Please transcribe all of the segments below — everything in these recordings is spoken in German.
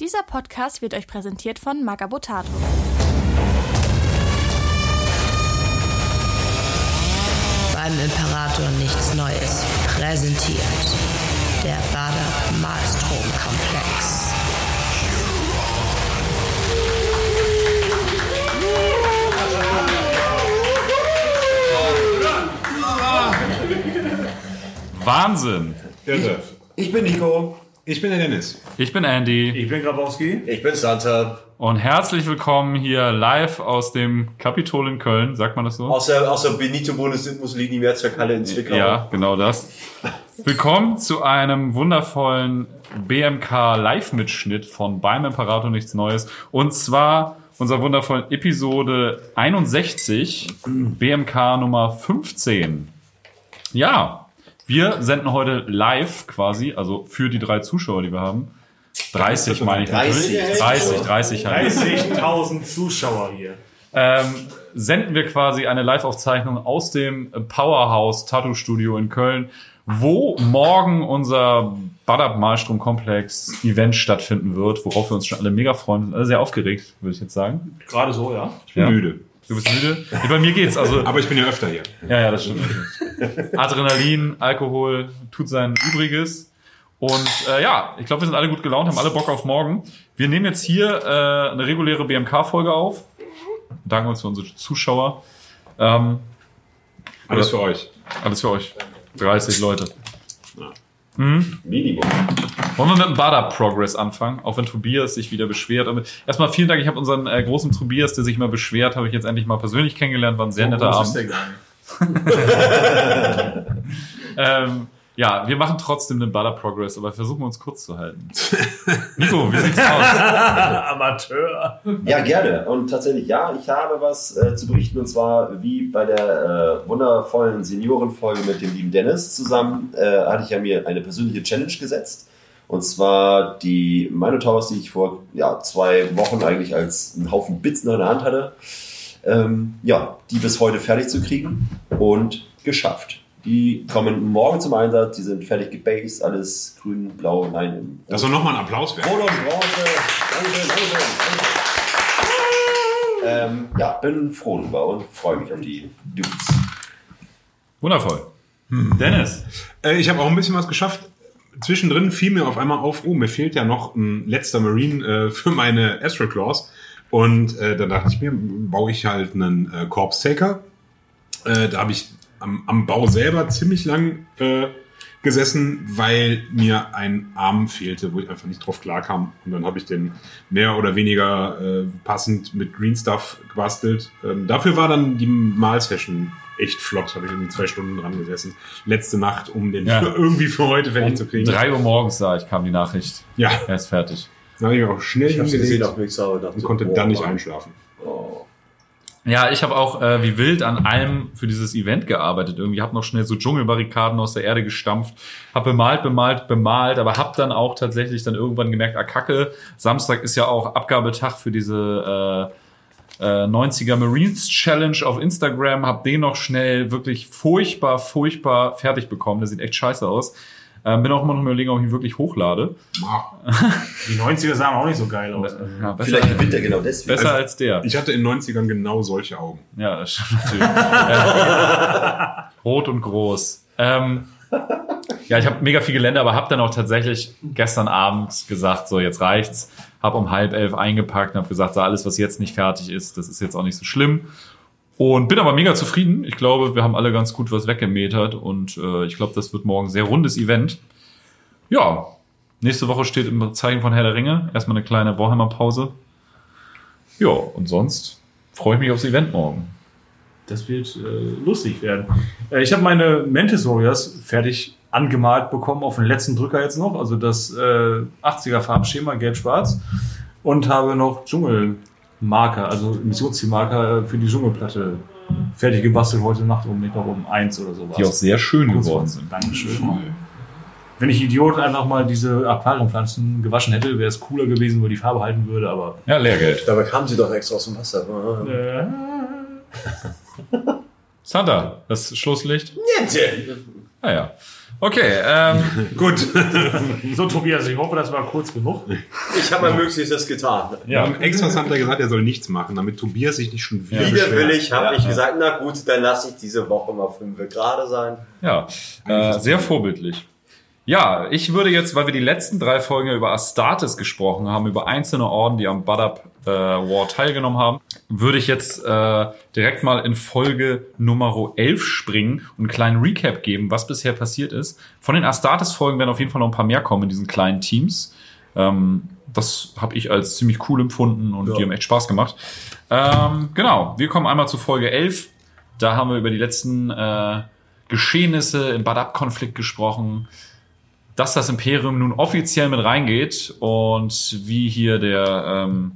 Dieser Podcast wird euch präsentiert von Magabotato. Beim Imperator nichts Neues. Präsentiert der Bader Malstrom Komplex. Wahnsinn. Irre. Ich bin Nico. Ich bin der Dennis. Ich bin Andy Ich bin Grabowski. Ich bin Santa. und herzlich willkommen hier live aus dem Kapitol in Köln. Sagt man das so? Aus der, aus der Benito Mussolini Mehrzweckhalle in Zwickau. Ja, genau das. Willkommen zu einem wundervollen BMK Live-Mitschnitt von Beim Imperator nichts Neues. Und zwar unserer wundervollen Episode 61, BMK Nummer 15. Ja, wir senden heute live quasi, also für die drei Zuschauer, die wir haben. 30 meine ich natürlich. 30. 30, 30 halt. 30.000 Zuschauer hier. ähm, senden wir quasi eine Live-Aufzeichnung aus dem Powerhouse Tattoo Studio in Köln, wo morgen unser Badab Malstrom Komplex Event stattfinden wird, worauf wir uns schon alle mega freuen. Wir sind alle sehr aufgeregt, würde ich jetzt sagen. Gerade so, ja. Ich bin Ja. müde. Du bist müde? Nee, bei mir geht's. Also, Aber ich bin ja öfter hier. ja, ja, das stimmt. Adrenalin, Alkohol tut sein Übriges. Und äh, ja, ich glaube, wir sind alle gut gelaunt, haben alle Bock auf morgen. Wir nehmen jetzt hier äh, eine reguläre BMK-Folge auf. Danken uns für unsere Zuschauer. Ähm, Alles für euch. alles für euch. 30 Leute. Minimum. Wollen wir mit dem Bada Progress anfangen? Auch wenn Tobias sich wieder beschwert. Aber erstmal vielen Dank. Ich habe unseren äh, großen Tobias, der sich immer beschwert, habe ich jetzt endlich mal persönlich kennengelernt. War ein sehr netter groß ist Abend. der gar nicht. Ähm, ja, wir machen trotzdem den Bada Progress, aber versuchen uns kurz zu halten. Nico, wie sieht's aus? Amateur. Ja, gerne. Und tatsächlich, ja, ich habe was äh, zu berichten. Und zwar, wie bei der äh, wundervollen Seniorenfolge mit dem lieben Dennis zusammen, äh, hatte ich ja mir eine persönliche Challenge gesetzt. Und zwar die Minotowers, die ich vor ja, zwei Wochen eigentlich als einen Haufen Bits in der Hand hatte. Ähm, ja, die bis heute fertig zu kriegen und geschafft. Die kommen morgen zum Einsatz, die sind fertig gebased, alles grün, blau, nein, im Das soll nochmal ein Applaus werden. Rot und Bronze. Dankeschön, Dankeschön. Ähm, ja, bin froh drüber und freue mich auf die Dudes. Wundervoll. Dennis. Äh, ich habe auch ein bisschen was geschafft. Zwischendrin fiel mir auf einmal auf, oh, mir fehlt ja noch ein letzter Marine äh, für meine Astro Claws. Und äh, dann dachte ich mir, baue ich halt einen äh, Corpse Taker. Äh, da habe ich am, am Bau selber ziemlich lang äh, gesessen, weil mir ein Arm fehlte, wo ich einfach nicht drauf klarkam. Und dann habe ich den mehr oder weniger äh, passend mit Green Stuff gebastelt. Ähm, dafür war dann die Malsession echt flott. Habe ich irgendwie zwei Stunden dran gesessen. Letzte Nacht, um den Ja. irgendwie für heute fertig zu kriegen. Drei Uhr morgens sah ich, kam die Nachricht. Ja, Er ist fertig. dann habe ich mich auch schnell Ich habe gesehen hingelegt Mixer und dachte, und konnte boah, dann nicht einschlafen. Oh. Ja, ich habe auch äh, wie wild an allem für dieses Event gearbeitet. Irgendwie habe noch schnell so Dschungelbarrikaden aus der Erde gestampft, habe bemalt, bemalt, bemalt, aber habe dann auch tatsächlich dann irgendwann gemerkt, ah Kacke, Samstag ist ja auch Abgabetag für diese äh, äh, 90er Marines Challenge auf Instagram, habe den noch schnell wirklich furchtbar, furchtbar fertig bekommen. Der sieht echt scheiße aus. Ähm, bin auch immer noch überlegen, ob ich ihn wirklich hochlade. Die 90er sahen auch nicht so geil aus. Ja, besser, Vielleicht gewinnt er genau deswegen. besser als der. Ich hatte in den 90ern genau solche Augen. Ja, das stimmt natürlich. äh, rot und groß. Ähm, ja, ich habe mega viel Gelände, aber habe dann auch tatsächlich gestern Abend gesagt, so jetzt reicht's. Habe um halb elf eingepackt und habe gesagt, so alles, was jetzt nicht fertig ist, das ist jetzt auch nicht so schlimm. Und bin aber mega zufrieden. Ich glaube, wir haben alle ganz gut was weggemetert und äh, ich glaube, das wird morgen ein sehr rundes Event. Ja, nächste Woche steht im Zeichen von Herr der Ringe. Erstmal eine kleine Warhammer-Pause. Ja, und sonst freue ich mich aufs Event morgen. Das wird äh, lustig werden. Äh, ich habe meine Mantis Warriors fertig angemalt bekommen, auf den letzten Drücker jetzt noch. Also das äh, 80er Farbschema, gelb-schwarz. Und habe noch Dschungelmarker, also Missionszielmarker für die Dschungelplatte fertig gebastelt heute Nacht um, ich glaube um eins oder so. Die auch sehr schön Kurz geworden sind. Dankeschön. Wenn ich Idiot einfach mal diese Aquariumpflanzen gewaschen hätte, wäre es cooler gewesen, weil die Farbe halten würde, aber. Ja, Lehrgeld. Dabei kamen sie doch extra aus dem Wasser. Äh, Santa, das Schlusslicht. Niente. Ah ja. Okay, ähm, Gut. So, Tobias, ich hoffe, das war kurz genug. Ich habe mein Möglichstes getan. ja. Am Extras hat er gesagt, er soll nichts machen, damit Tobias sich nicht schon wieder Widerwillig habe Ja. ich gesagt, na gut, dann lasse ich diese Woche mal fünf gerade sein. Ja, äh, sehr vorbildlich. Ja, ich würde jetzt, weil wir die letzten drei Folgen ja über Astartes gesprochen haben, über einzelne Orden, die am Badab äh, War teilgenommen haben, würde ich jetzt äh, direkt mal in Folge Nummer 11 springen und einen kleinen Recap geben, was bisher passiert ist. Von den Astartes-Folgen werden auf jeden Fall noch ein paar mehr kommen in diesen kleinen Teams. Ähm, das habe ich als ziemlich cool empfunden und die haben echt Spaß gemacht. Ähm, genau, wir kommen einmal zu Folge 11. Da haben wir über die letzten äh, Geschehnisse im Badab-Konflikt gesprochen, dass das Imperium nun offiziell mit reingeht und wie hier der ähm,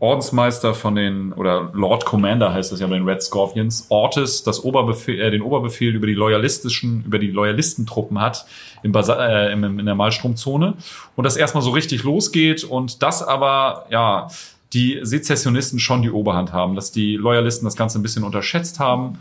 Ordensmeister von den, oder Lord Commander heißt das ja bei den Red Scorpions, Ortis das Oberbefehl, äh, den Oberbefehl über die loyalistischen, über die Loyalistentruppen hat im Basa äh, im, in der Malstromzone und das erstmal so richtig losgeht und das aber, ja, die Sezessionisten schon die Oberhand haben, dass die Loyalisten das Ganze ein bisschen unterschätzt haben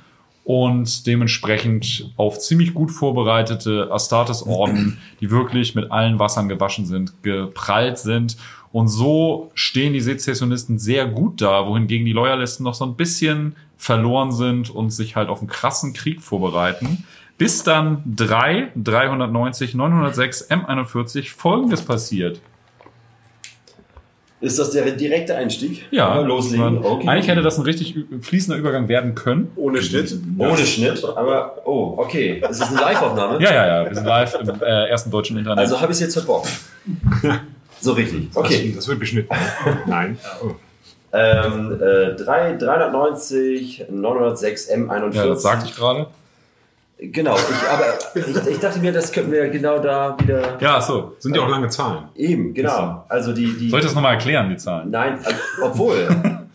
und dementsprechend auf ziemlich gut vorbereitete Astartes-Orden, die wirklich mit allen Wassern gewaschen sind, geprallt sind. Und so stehen die Sezessionisten sehr gut da, wohingegen die Loyalisten noch so ein bisschen verloren sind und sich halt auf einen krassen Krieg vorbereiten. Bis dann 3, 390, 906, M41 folgendes passiert. Ist das der direkte Einstieg? Ja, loslegen. Okay. eigentlich hätte das ein richtig fließender Übergang werden können. Ohne Schnitt. Ohne Schnitt, aber oh, okay. Das ist eine Live-Aufnahme. Ja, ja, ja, wir sind live im äh, ersten deutschen Internet. Also habe ich es jetzt verbockt. So richtig. Okay. Das, das wird beschnitten. Nein. Oh. Ähm, äh, 3, 390, 906, M41. ja, das sagte ich gerade. Genau, ich, aber ich, ich dachte mir, das könnten wir genau da wieder. Ja, so. Sind ja auch lange Zahlen. Eben, genau. Also die. die Soll ich das nochmal erklären, die Zahlen? Nein, also, obwohl.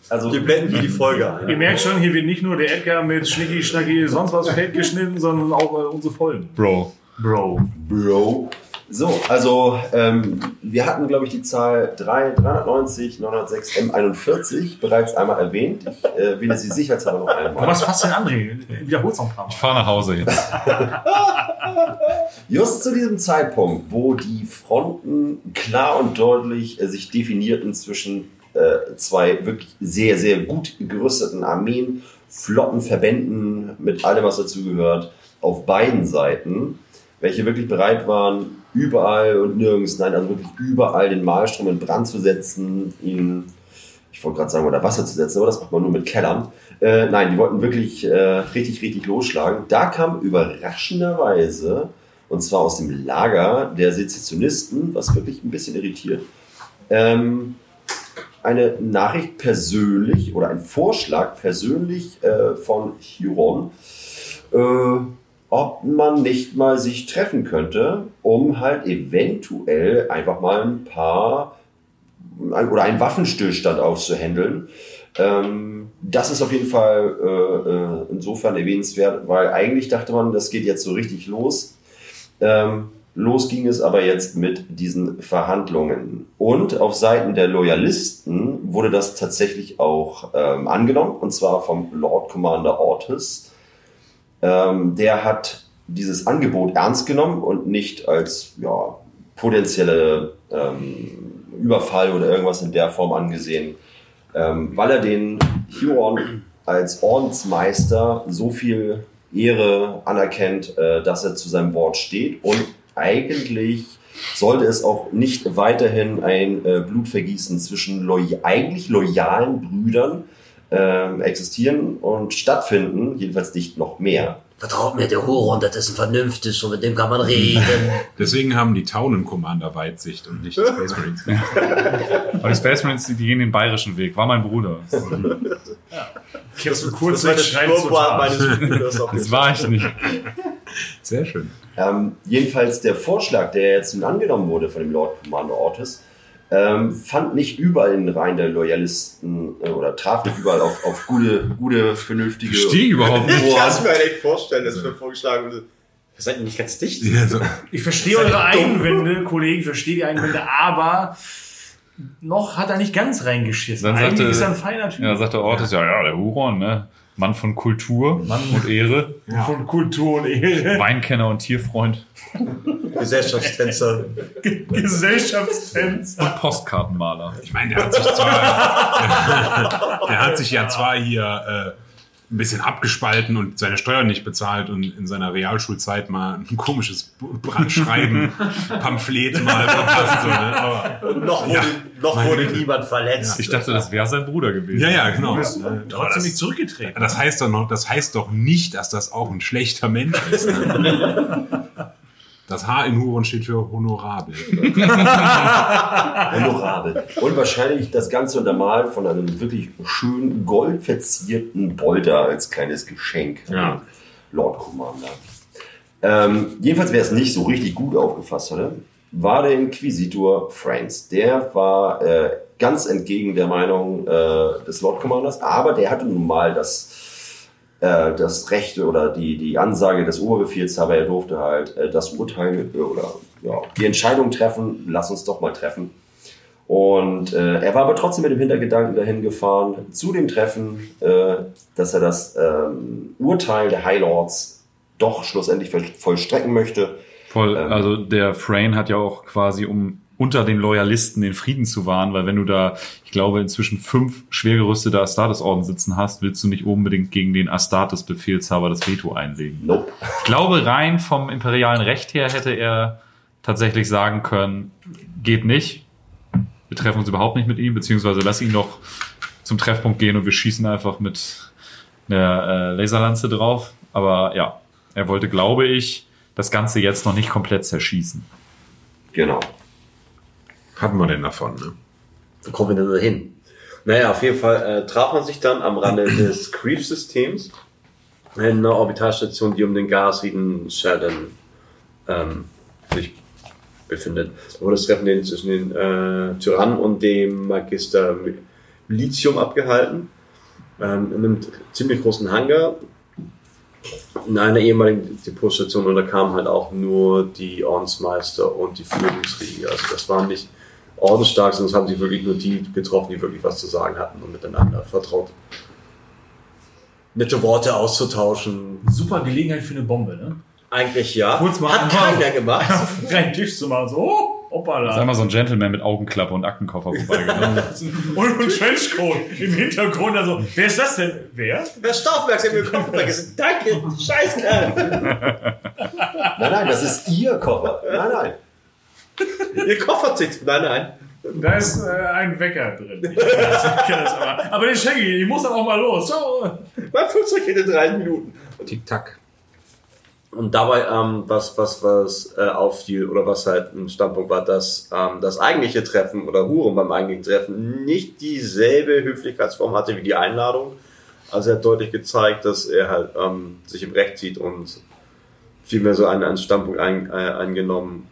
Also, Wir blenden hier die Folge Ihr ein. merkt schon, hier wird nicht nur der Edgar mit Schnicki, Schnacki, sonst was fett geschnitten, sondern auch äh, unsere Folgen. Bro. Bro. Bro. So, also ähm, wir hatten, glaube ich, die Zahl 3, 390, 906, M41 bereits einmal erwähnt. Ich äh, wähle sie sicherheitshalber noch einmal. Was fasst denn André? Wiederhol's noch ein paar Mal. Ich fahre nach Hause jetzt. Just zu diesem Zeitpunkt, wo die Fronten klar und deutlich äh, sich definierten zwischen äh, zwei wirklich sehr, sehr gut gerüsteten Armeen, flotten Verbänden mit allem, was dazugehört, auf beiden Seiten, welche wirklich bereit waren, überall und nirgends, nein, also wirklich überall den Malstrom in Brand zu setzen, ihn, ich wollte gerade sagen, unter Wasser zu setzen, aber das macht man nur mit Kellern. Äh, nein, die wollten wirklich äh, richtig, richtig losschlagen. Da kam überraschenderweise, und zwar aus dem Lager der Sezessionisten, was wirklich ein bisschen irritiert, ähm, eine Nachricht persönlich oder ein Vorschlag persönlich äh, von Huron, äh, ob man nicht mal sich treffen könnte, um halt eventuell einfach mal ein paar oder einen Waffenstillstand auszuhandeln. Ähm, das ist auf jeden Fall äh, äh, insofern erwähnenswert, weil eigentlich dachte man, das geht jetzt so richtig los. Ähm, los ging es aber jetzt mit diesen Verhandlungen. Und auf Seiten der Loyalisten wurde das tatsächlich auch ähm, angenommen, und zwar vom Lord Commander Ortis. Ähm, der hat dieses Angebot ernst genommen und nicht als ja, potenzielle ähm, Überfall oder irgendwas in der Form angesehen, ähm, weil er den Huron als Ordensmeister so viel Ehre anerkennt, äh, dass er zu seinem Wort steht. Und eigentlich sollte es auch nicht weiterhin ein äh, Blutvergießen zwischen loy eigentlich loyalen Brüdern ähm, existieren und stattfinden, jedenfalls nicht noch mehr. Vertraut mir, der Huron, das ist ein Vernünftiges und mit dem kann man reden. Deswegen haben die Taunen Commander Weitsicht und nicht die Space Marines. Aber die Space Marines, die gehen den bayerischen Weg. War mein Bruder. Jetzt so Das kurz war der schneiden zur Spurplan Tat. meines Das war ich nicht. Sehr schön. Ähm, jedenfalls der Vorschlag, der jetzt nun angenommen wurde von dem Lord Commander Ortis, ähm, fand nicht überall in den Reihen der Loyalisten äh, oder traf nicht überall auf, auf gute, gute, vernünftige. Verstehe ich überhaupt nicht. Ich kann es mir halt echt vorstellen, dass mir vorgeschlagen wurde. Wir seid nicht ganz dicht. Ja, so. Ich verstehe eure Einwände, Kollegen, ich verstehe die Einwände, aber noch hat er nicht ganz reingeschissen. Dann Eigentlich sagte- ist er ein feiner Typ. Ja, sagt der Ortis, ja, ja, der Huron, ne? Mann von Kultur und Ehre, Von Kultur und Ehre. Weinkenner und Tierfreund Gesellschaftstänzer. Gesellschaftstänzer. und Postkartenmaler. Ich meine, der hat sich zwar, der hat sich ja zwar hier äh, ein bisschen abgespalten und seine Steuern nicht bezahlt und in seiner Realschulzeit mal ein komisches Brandschreiben, Pamphlet mal verpasst. So, ne? Aber, Noch wurde, Ja. noch wurde niemand verletzt. Ich dachte, das wäre sein Bruder gewesen. ja, ja, genau. Ist aber trotzdem nicht das, zurückgetreten. das heißt doch noch, das heißt doch nicht, dass das auch ein schlechter Mensch ist. Ne? Das H in Huron steht für honorabel. Honorabel. Und wahrscheinlich das Ganze untermalt von einem wirklich schön goldverzierten Bolter als kleines Geschenk Ja. Lord Commander. Ähm, jedenfalls, wer es nicht so richtig gut aufgefasst hatte, war der Inquisitor Franks. Der war äh, ganz entgegen der Meinung äh, des Lord Commanders, aber der hatte nun mal das, äh, das Recht oder die, die Ansage des Oberbefehlshaber, er durfte halt äh, das Urteil äh, oder ja, die Entscheidung treffen, lass uns doch mal treffen. Und äh, er war aber trotzdem mit dem Hintergedanken dahin gefahren, zu dem Treffen, äh, dass er das ähm, Urteil der High Lords doch schlussendlich voll- vollstrecken möchte. Voll, Ähm. also der Frayne hat ja auch quasi, um unter den Loyalisten den Frieden zu wahren, weil wenn du da, ich glaube, inzwischen fünf schwer gerüstete Astartes-Orden sitzen hast, willst du nicht unbedingt gegen den Astartes-Befehlshaber das Veto einlegen. Nope. Ich glaube, rein vom imperialen Recht her hätte er tatsächlich sagen können, geht nicht. Wir treffen uns überhaupt nicht mit ihm, beziehungsweise lass ihn doch zum Treffpunkt gehen und wir schießen einfach mit einer äh, Laserlanze drauf. Aber ja, er wollte, glaube ich, das Ganze jetzt noch nicht komplett zerschießen. Genau. Hatten wir denn davon, ne? Wo kommen wir denn da hin? Naja, auf jeden Fall äh, traf man sich dann am Rande des Creef-Systems in einer Orbitalstation, die um den Gasrieden Sheldon ähm, sich befindet. Da wurde das Treffen zwischen den äh, Tyrannen und dem Magister Lithium abgehalten. Ähm, in einem ziemlich großen Hangar. In einer ehemaligen Depotstation und da kamen halt auch nur die Ordensmeister und die Führungsriege. Also das waren nicht ordensstark, sondern es haben sich wirklich nur die getroffen, die wirklich was zu sagen hatten und miteinander vertraut. Nette Worte auszutauschen. Super Gelegenheit für eine Bombe, ne? Eigentlich ja. Kurz mal Hat keiner gemacht. Auf einen Tisch zu machen, so, oh, Sag hoppala. mal so ein Gentleman mit Augenklappe und Aktenkoffer vorbeigegangen. Und ein Trenchcoat im Hintergrund, also, wer ist das denn? Wer? Herr Staufberg, Sie haben Ihren Kopf vergessen. Danke, Scheißkerl. Nein, nein, das ist Ihr Koffer. Nein, nein. Ihr Koffer zieht. Nein, nein. Da ist äh, ein Wecker drin. Ich kenn das aber. aber den schenke ich, ich muss dann auch mal los. So. Mein Flugzeug geht in 30 Minuten. Tick-Tack. Und dabei, ähm, was, was, was äh, auffiel oder was halt ein Standpunkt war, dass ähm, das eigentliche Treffen oder Huren beim eigentlichen Treffen nicht dieselbe Höflichkeitsform hatte wie die Einladung. Also er hat deutlich gezeigt, dass er halt ähm, sich im Recht sieht und vielmehr so einen, einen Standpunkt ein, äh, eingenommen,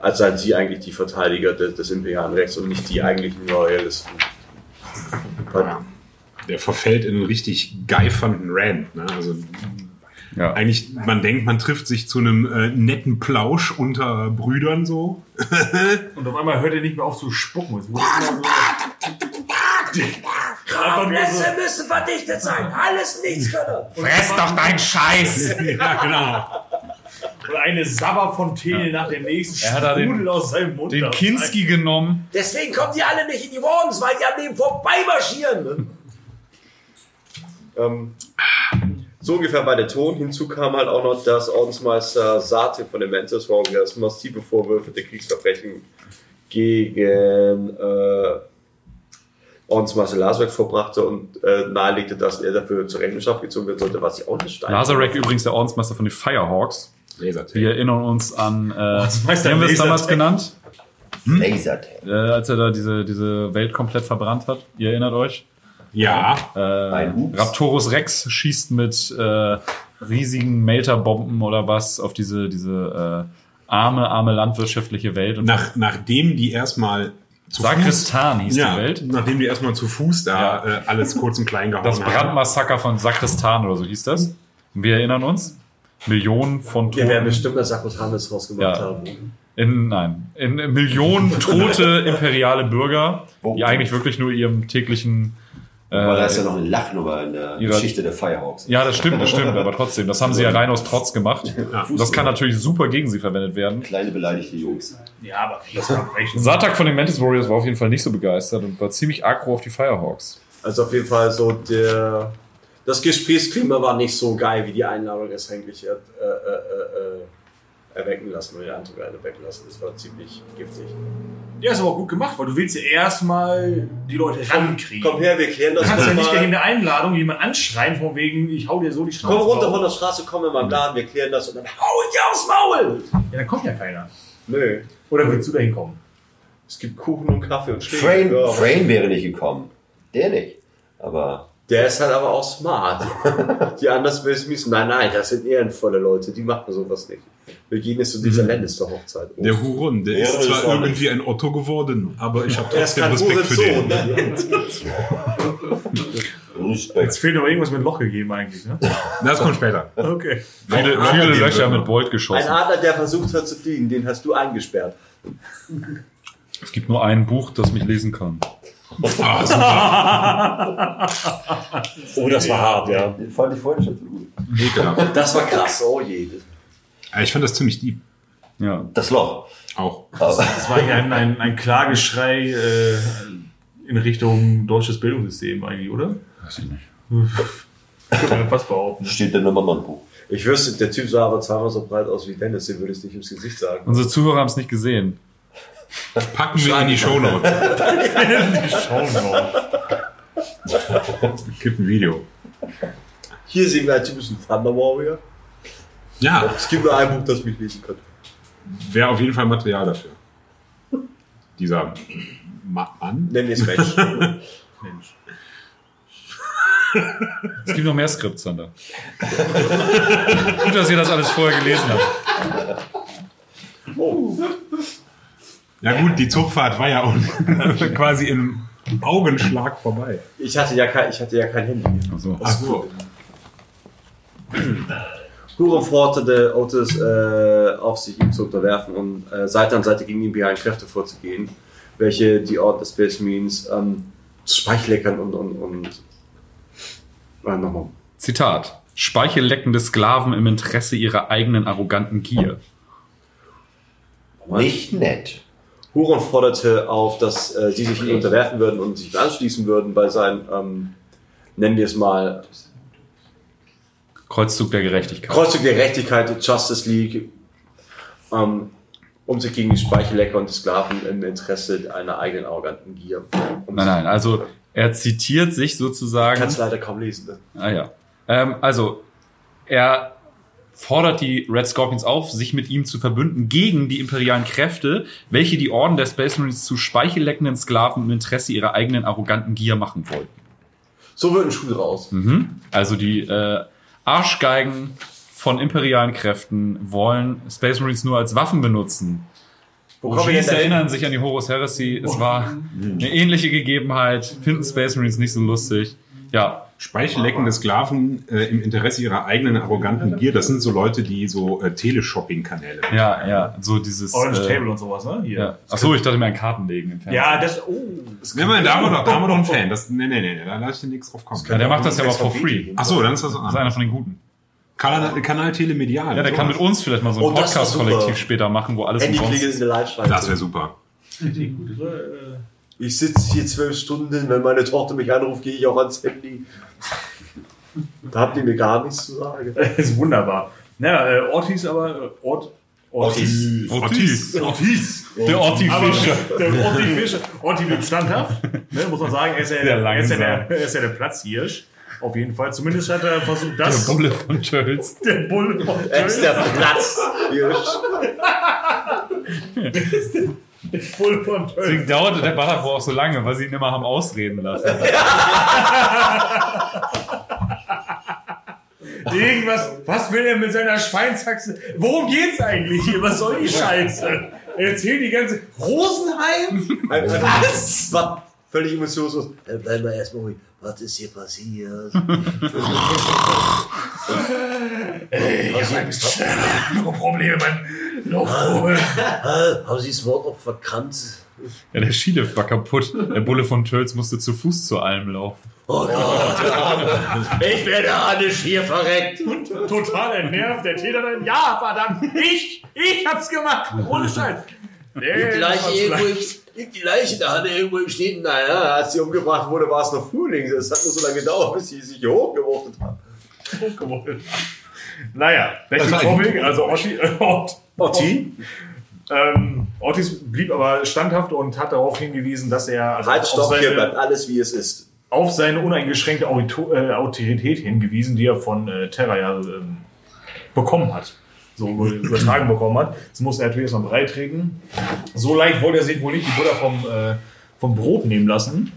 als seien sie eigentlich die Verteidiger des, des imperialen Rechts und nicht die eigentlichen Loyalisten. Weil- Der verfällt in einen richtig geifernden Rant. Ne? Also Ja. eigentlich, man denkt, man trifft sich zu einem äh, netten Plausch unter Brüdern so. Und auf einmal hört er nicht mehr auf zu spucken. Es Plätze müssen verdichtet sein. Alles nichts können. Fress doch deinen Scheiß! ja, genau. Und eine Sabberfontäne nach dem nächsten Er hat da den- Sprudel aus seinem Mund. Den. Kinski genommen. Deswegen kommen die alle nicht in die Wardens, weil die an dem vorbeimarschieren. Ähm, so ungefähr bei der Ton. Hinzu kam halt auch noch, dass Ordensmeister Sate von den Mentors Warriors massive Vorwürfe der Kriegsverbrechen gegen äh, Ordensmeister Lasweg vorbrachte und äh, nahelegte, dass er dafür zur Rechenschaft gezogen werden sollte, was ich auch nicht stein. Lazarek übrigens der Ordensmeister von den Firehawks. Wir erinnern uns an, äh, wie haben wir es damals Lasertag. genannt? Lasertag. Äh, als er da diese, diese Welt komplett verbrannt hat. Ihr erinnert euch? Ja, Äh. Raptorus Rex schießt mit äh, riesigen Melterbomben oder was auf diese, diese äh, arme, arme landwirtschaftliche Welt. Und nach, nachdem die erstmal zu Sakristan hieß ja, die Welt. nachdem die erstmal zu Fuß da äh, alles kurz und klein gehauen Das haben. Brandmassaker von Sakristan oder so hieß das. Und wir erinnern uns. Millionen von Wir werden Toten. bestimmt das Sakrotanis rausgemacht Ja. haben. In, nein, in Millionen tote imperiale Bürger, die eigentlich wirklich nur ihrem täglichen. Äh, Aber da ist ja noch eine Lachnummer in der Ihrer- Geschichte der Firehawks. ja, das stimmt, das stimmt, aber trotzdem, das haben sie ja rein aus Trotz gemacht. Das kann natürlich super gegen sie verwendet werden. Kleine beleidigte Jungs. Ja, aber Kriegsverbrechen. Satak von den Mantis Warriors war auf jeden Fall nicht so begeistert und war ziemlich aggro auf die Firehawks. Also auf jeden Fall so der. Das Gesprächsklima war nicht so geil, wie die Einladung es eigentlich hat, äh, äh, äh, erwecken lassen oder die Eindruck erwecken lassen. Das war ziemlich giftig. Ja, ist aber auch gut gemacht, weil du willst ja erstmal die Leute rankriegen. Komm her, wir klären Du das kannst ja nicht in der Einladung jemand anschreien, von wegen, ich hau dir so die Straße Komm runter drauf. von der Straße, komm in meinen Laden, wir klären das und dann hau ich dir aufs Maul! Ja, dann kommt ja keiner. Nö. Oder willst du da hinkommen? Es gibt Kuchen und Kaffee und Schläge. Frame, Ja. Frame wäre nicht gekommen. Der nicht. Aber Der ist halt aber auch smart. Die anderen Space Marines, nein, nein, das sind ehrenvolle Leute, die machen sowas nicht. Wir gehen jetzt zu dieser Lannister-Hochzeit. Oh. Der Huron, der Ja, ist zwar ist irgendwie ein Otto geworden, aber ich habe ist trotzdem Respekt für den. Ne? Jetzt fehlt aber irgendwas mit Loch gegeben eigentlich, ne? Das kommt später. Okay. Viele, viele Löcher geben mit. Bolt Ein geschossen. Adler, der versucht hat zu fliegen, den hast du eingesperrt. Es gibt nur ein Buch, das mich lesen kann. Ah, super. Oh, das war hart, ja. Den fand ich vorhin schon so gut. Ekelhaft. Das war krass, oh je. Ich fand das ziemlich deep. Ja. Das Loch. Auch. Aber Das war hier ein, ein, ein Klageschrei äh, in Richtung deutsches Bildungssystem eigentlich, oder? Weiß ich nicht. Könnte man fast behaupten. steht in einem anderen Buch. Ich wüsste, der Typ sah aber zweimal so breit aus wie Dennis, den würde ich nicht ins Gesicht sagen. Unsere Zuhörer haben es nicht gesehen. Packen wir in die Shownotes. Gibt ein Video. Hier sehen wir einen typischen Thunder Warrior. Ja, Es gibt nur ein Buch, das mich lesen könnte. wäre auf jeden Fall Material dafür. Dieser Ma- Mann. Nenn es Mensch. Mensch. Es gibt noch mehr Skripts, Sander. Gut, dass ihr das alles vorher gelesen habt. Ja gut, die Zugfahrt war ja auch quasi im Augenschlag vorbei. Ich hatte ja kein, ich hatte ja kein Handy. Also, Ach so. Huron forderte Otis äh, auf, sich ihm zu unterwerfen und äh, Seite an Seite gegen die imperialen Kräfte vorzugehen, welche die Ort des Space Marines ähm, zu Speichleckern und, und, und äh, nochmal. Zitat. Speichelleckende Sklaven im Interesse ihrer eigenen arroganten Gier. Nicht nett. Huron forderte auf, dass äh, sie sich ihm unterwerfen würden und sich anschließen würden bei seinem, ähm, nennen wir es mal, Kreuzzug der Gerechtigkeit. Kreuzzug der Gerechtigkeit, Justice League, ähm, um sich gegen die Speichellecker und die Sklaven im Interesse einer eigenen arroganten Gier. Um Nein, nein, also er zitiert sich sozusagen. Kannst leider kaum lesen. Ne? Ah ja. Ähm, also, er fordert die Red Scorpions auf, sich mit ihm zu verbünden gegen die imperialen Kräfte, welche die Orden der Space Marines zu speichelleckenden Sklaven im Interesse ihrer eigenen arroganten Gier machen wollten. So wird ein Schuh draus. Mhm. Also die äh, Arschgeigen von imperialen Kräften wollen Space Marines nur als Waffen benutzen. Dahin? erinnern sich an die Horus Heresy. Es war eine ähnliche Gegebenheit. Finden Space Marines nicht so lustig. Ja, Speichelleckende Sklaven äh, im Interesse ihrer eigenen arroganten Gier, das sind so Leute, die so äh, Teleshopping-Kanäle. ja, ja. So dieses. Orange äh, Table und sowas, ne? Hier. Ja. Achso, ich dachte mir an Karten legen im Fernsehen. Ja, das. Oh. Nee, nein, da haben wir doch, da haben wir doch einen Fan. Das, nee, nee, nee, da lasse ich dir nichts drauf kommen. Ja, der macht das ja aber for free. Ach so, dann ist das, Das ist ah, einer von den Guten. Kanal, Kanal Telemedial. Ja, der kann mit uns vielleicht mal so ein Oh, das Podcast-Kollektiv später machen, wo alles Handy umsonst. der Live-Schalte. Das wäre super. Ich sitze hier zwölf Stunden, wenn meine Tochter mich anruft, gehe ich auch ans Handy. Da habt ihr mir gar nichts zu sagen. Das ist wunderbar. Naja, äh, Ortiz aber. Äh, Ort, Ortiz. Ortiz. Ortiz. Der Orti Fischer. der Orti Fischer. Orti blieb standhaft. Ne, muss man sagen, er ist ja Der der, er ist ja der, er ist ja der Platzhirsch. Auf jeden Fall. Zumindest hat er versucht, Der das. Bulle von Churls. Der Bulle von Er ist der Platz. Bulle von Tölz. Deswegen dauerte der Butterbrot auch so lange, weil sie ihn immer haben ausreden lassen. Irgendwas, was will er mit seiner Schweinshaxe? Worum geht's eigentlich hier? Was soll die Scheiße? Er erzählt die ganze Rosenheim? Was? Was? völlig emotionslos. Dann bleiben wir erstmal ruhig. Was ist hier passiert? Noch Probleme, Mann. Noch Probleme. äh, haben Sie das Mordopfer erkannt? Ja, der Skilift war kaputt. Der Bulle von Tölz musste zu Fuß zur Alm laufen. Oh Gott. Ich werde Hannisch hier verreckt. Total entnervt. Der Täter dann, ja, verdammt, ich, ich hab's gemacht. Ohne Scheiß. Nee, die das Liegt die Leiche der Hanne irgendwo im Schnee? Naja, Ja, als sie umgebracht wurde, war es noch Frühling. Es hat nur so lange gedauert, bis sie sich hier hochgewuchtet hat. hochgeholt. Naja, Becky Topping, also Otti, äh, Ott, Otti? ähm, Ottis blieb aber standhaft und hat darauf hingewiesen, dass er also Halt, auf, stopp, hier seine, bleibt alles, wie es ist. auf seine uneingeschränkte Auto, äh, Autorität hingewiesen, die er von äh, Terra ja ähm, bekommen hat. So übertragen bekommen hat. Das musste er natürlich erstmal breitreten. So leicht wollte er sich wohl nicht die Butter vom, äh, vom Brot nehmen lassen.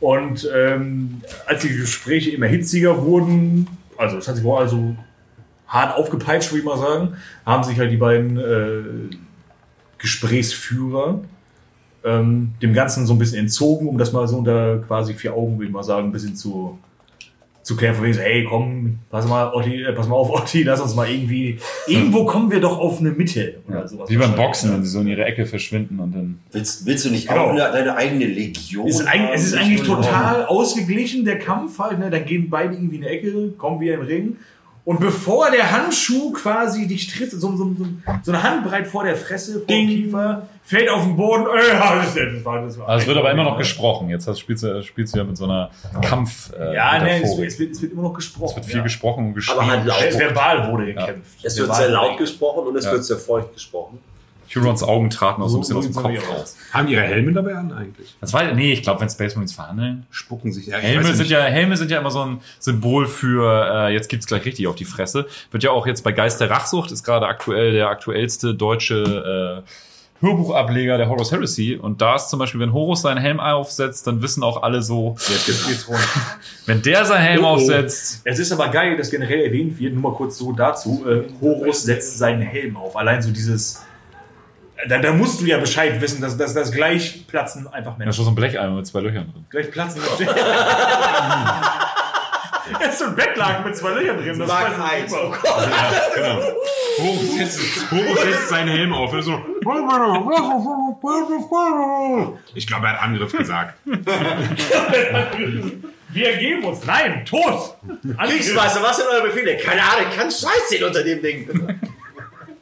Und ähm, als die Gespräche immer hitziger wurden, also es hat sich wohl also hart aufgepeitscht, würde ich mal sagen, haben sich halt die beiden äh, Gesprächsführer ähm, dem Ganzen so ein bisschen entzogen, um das mal so unter quasi vier Augen, würde ich mal sagen, ein bisschen zu, zu klären. Von wegen so, hey, komm, pass mal, Otti, äh, pass mal auf, Otti, lass uns mal irgendwie, irgendwo kommen wir doch auf eine Mitte. Oder sowas Wie beim Boxen, wenn sie so in ihre Ecke verschwinden und dann. Willst, willst du nicht Genau. auch eine, deine eigene Legion? Es ist, eigentlich, es ist eigentlich total ausgeglichen, der Kampf halt, ne? Da gehen beide irgendwie in eine Ecke, kommen wieder in den Ring. Und bevor der Handschuh quasi dich trifft, so, so, so, so eine Handbreit vor der Fresse, vor dem Kiefer, fällt auf den Boden. Äh, das war, das war Also es wird aber immer noch ne? gesprochen. Jetzt hast, spielst, du, spielst du ja mit so einer Kampf. Äh, Ja, ne, es, Metaphorik. es, wird, es wird immer noch gesprochen. es wird viel ja. gesprochen und geschrieben. Aber halt laut. Es verbal wurde gekämpft. Es wird Verbal sehr laut gesprochen und es Ja. wird sehr feucht gesprochen. Hurons Augen traten auch so ein bisschen aus dem Kopf raus. Haben ihre Helme dabei an eigentlich? Das war, nee, ich glaube, wenn Space Marines verhandeln. Spucken sich. Ja, Helme sind nicht. ja, Helme sind ja immer so ein Symbol für, äh, jetzt gibt's gleich richtig auf die Fresse. Wird ja auch jetzt bei Geist der Rachsucht, ist gerade aktuell der aktuellste deutsche äh, Hörbuchableger der Horus Heresy. Und da ist zum Beispiel, wenn Horus seinen Helm aufsetzt, dann wissen auch alle so, Jetzt geht's, geht's rund. wenn der seinen Helm Oh, oh. aufsetzt, Es ist aber geil, dass generell erwähnt wird, nur mal kurz so dazu, äh, Horus setzt seinen Helm auf. Allein so dieses, da, da musst du ja Bescheid wissen, dass, dass das gleich platzen einfach da ist Menschen. schon so ein Blecheimer mit zwei Löchern drin. Gleich platzen. Es ist so ein Bettlaken mit zwei Löchern drin. Das Mark ist eins. super. Genau. Horus setzt, Horus setzt seinen Helm auf. und So. Ich glaube, er hat Angriff gesagt. Wir ergeben uns. Nein, tot. Kriegsmeister, was sind eure Befehle? Keine Ahnung, kann Scheiß sehen unter dem Ding.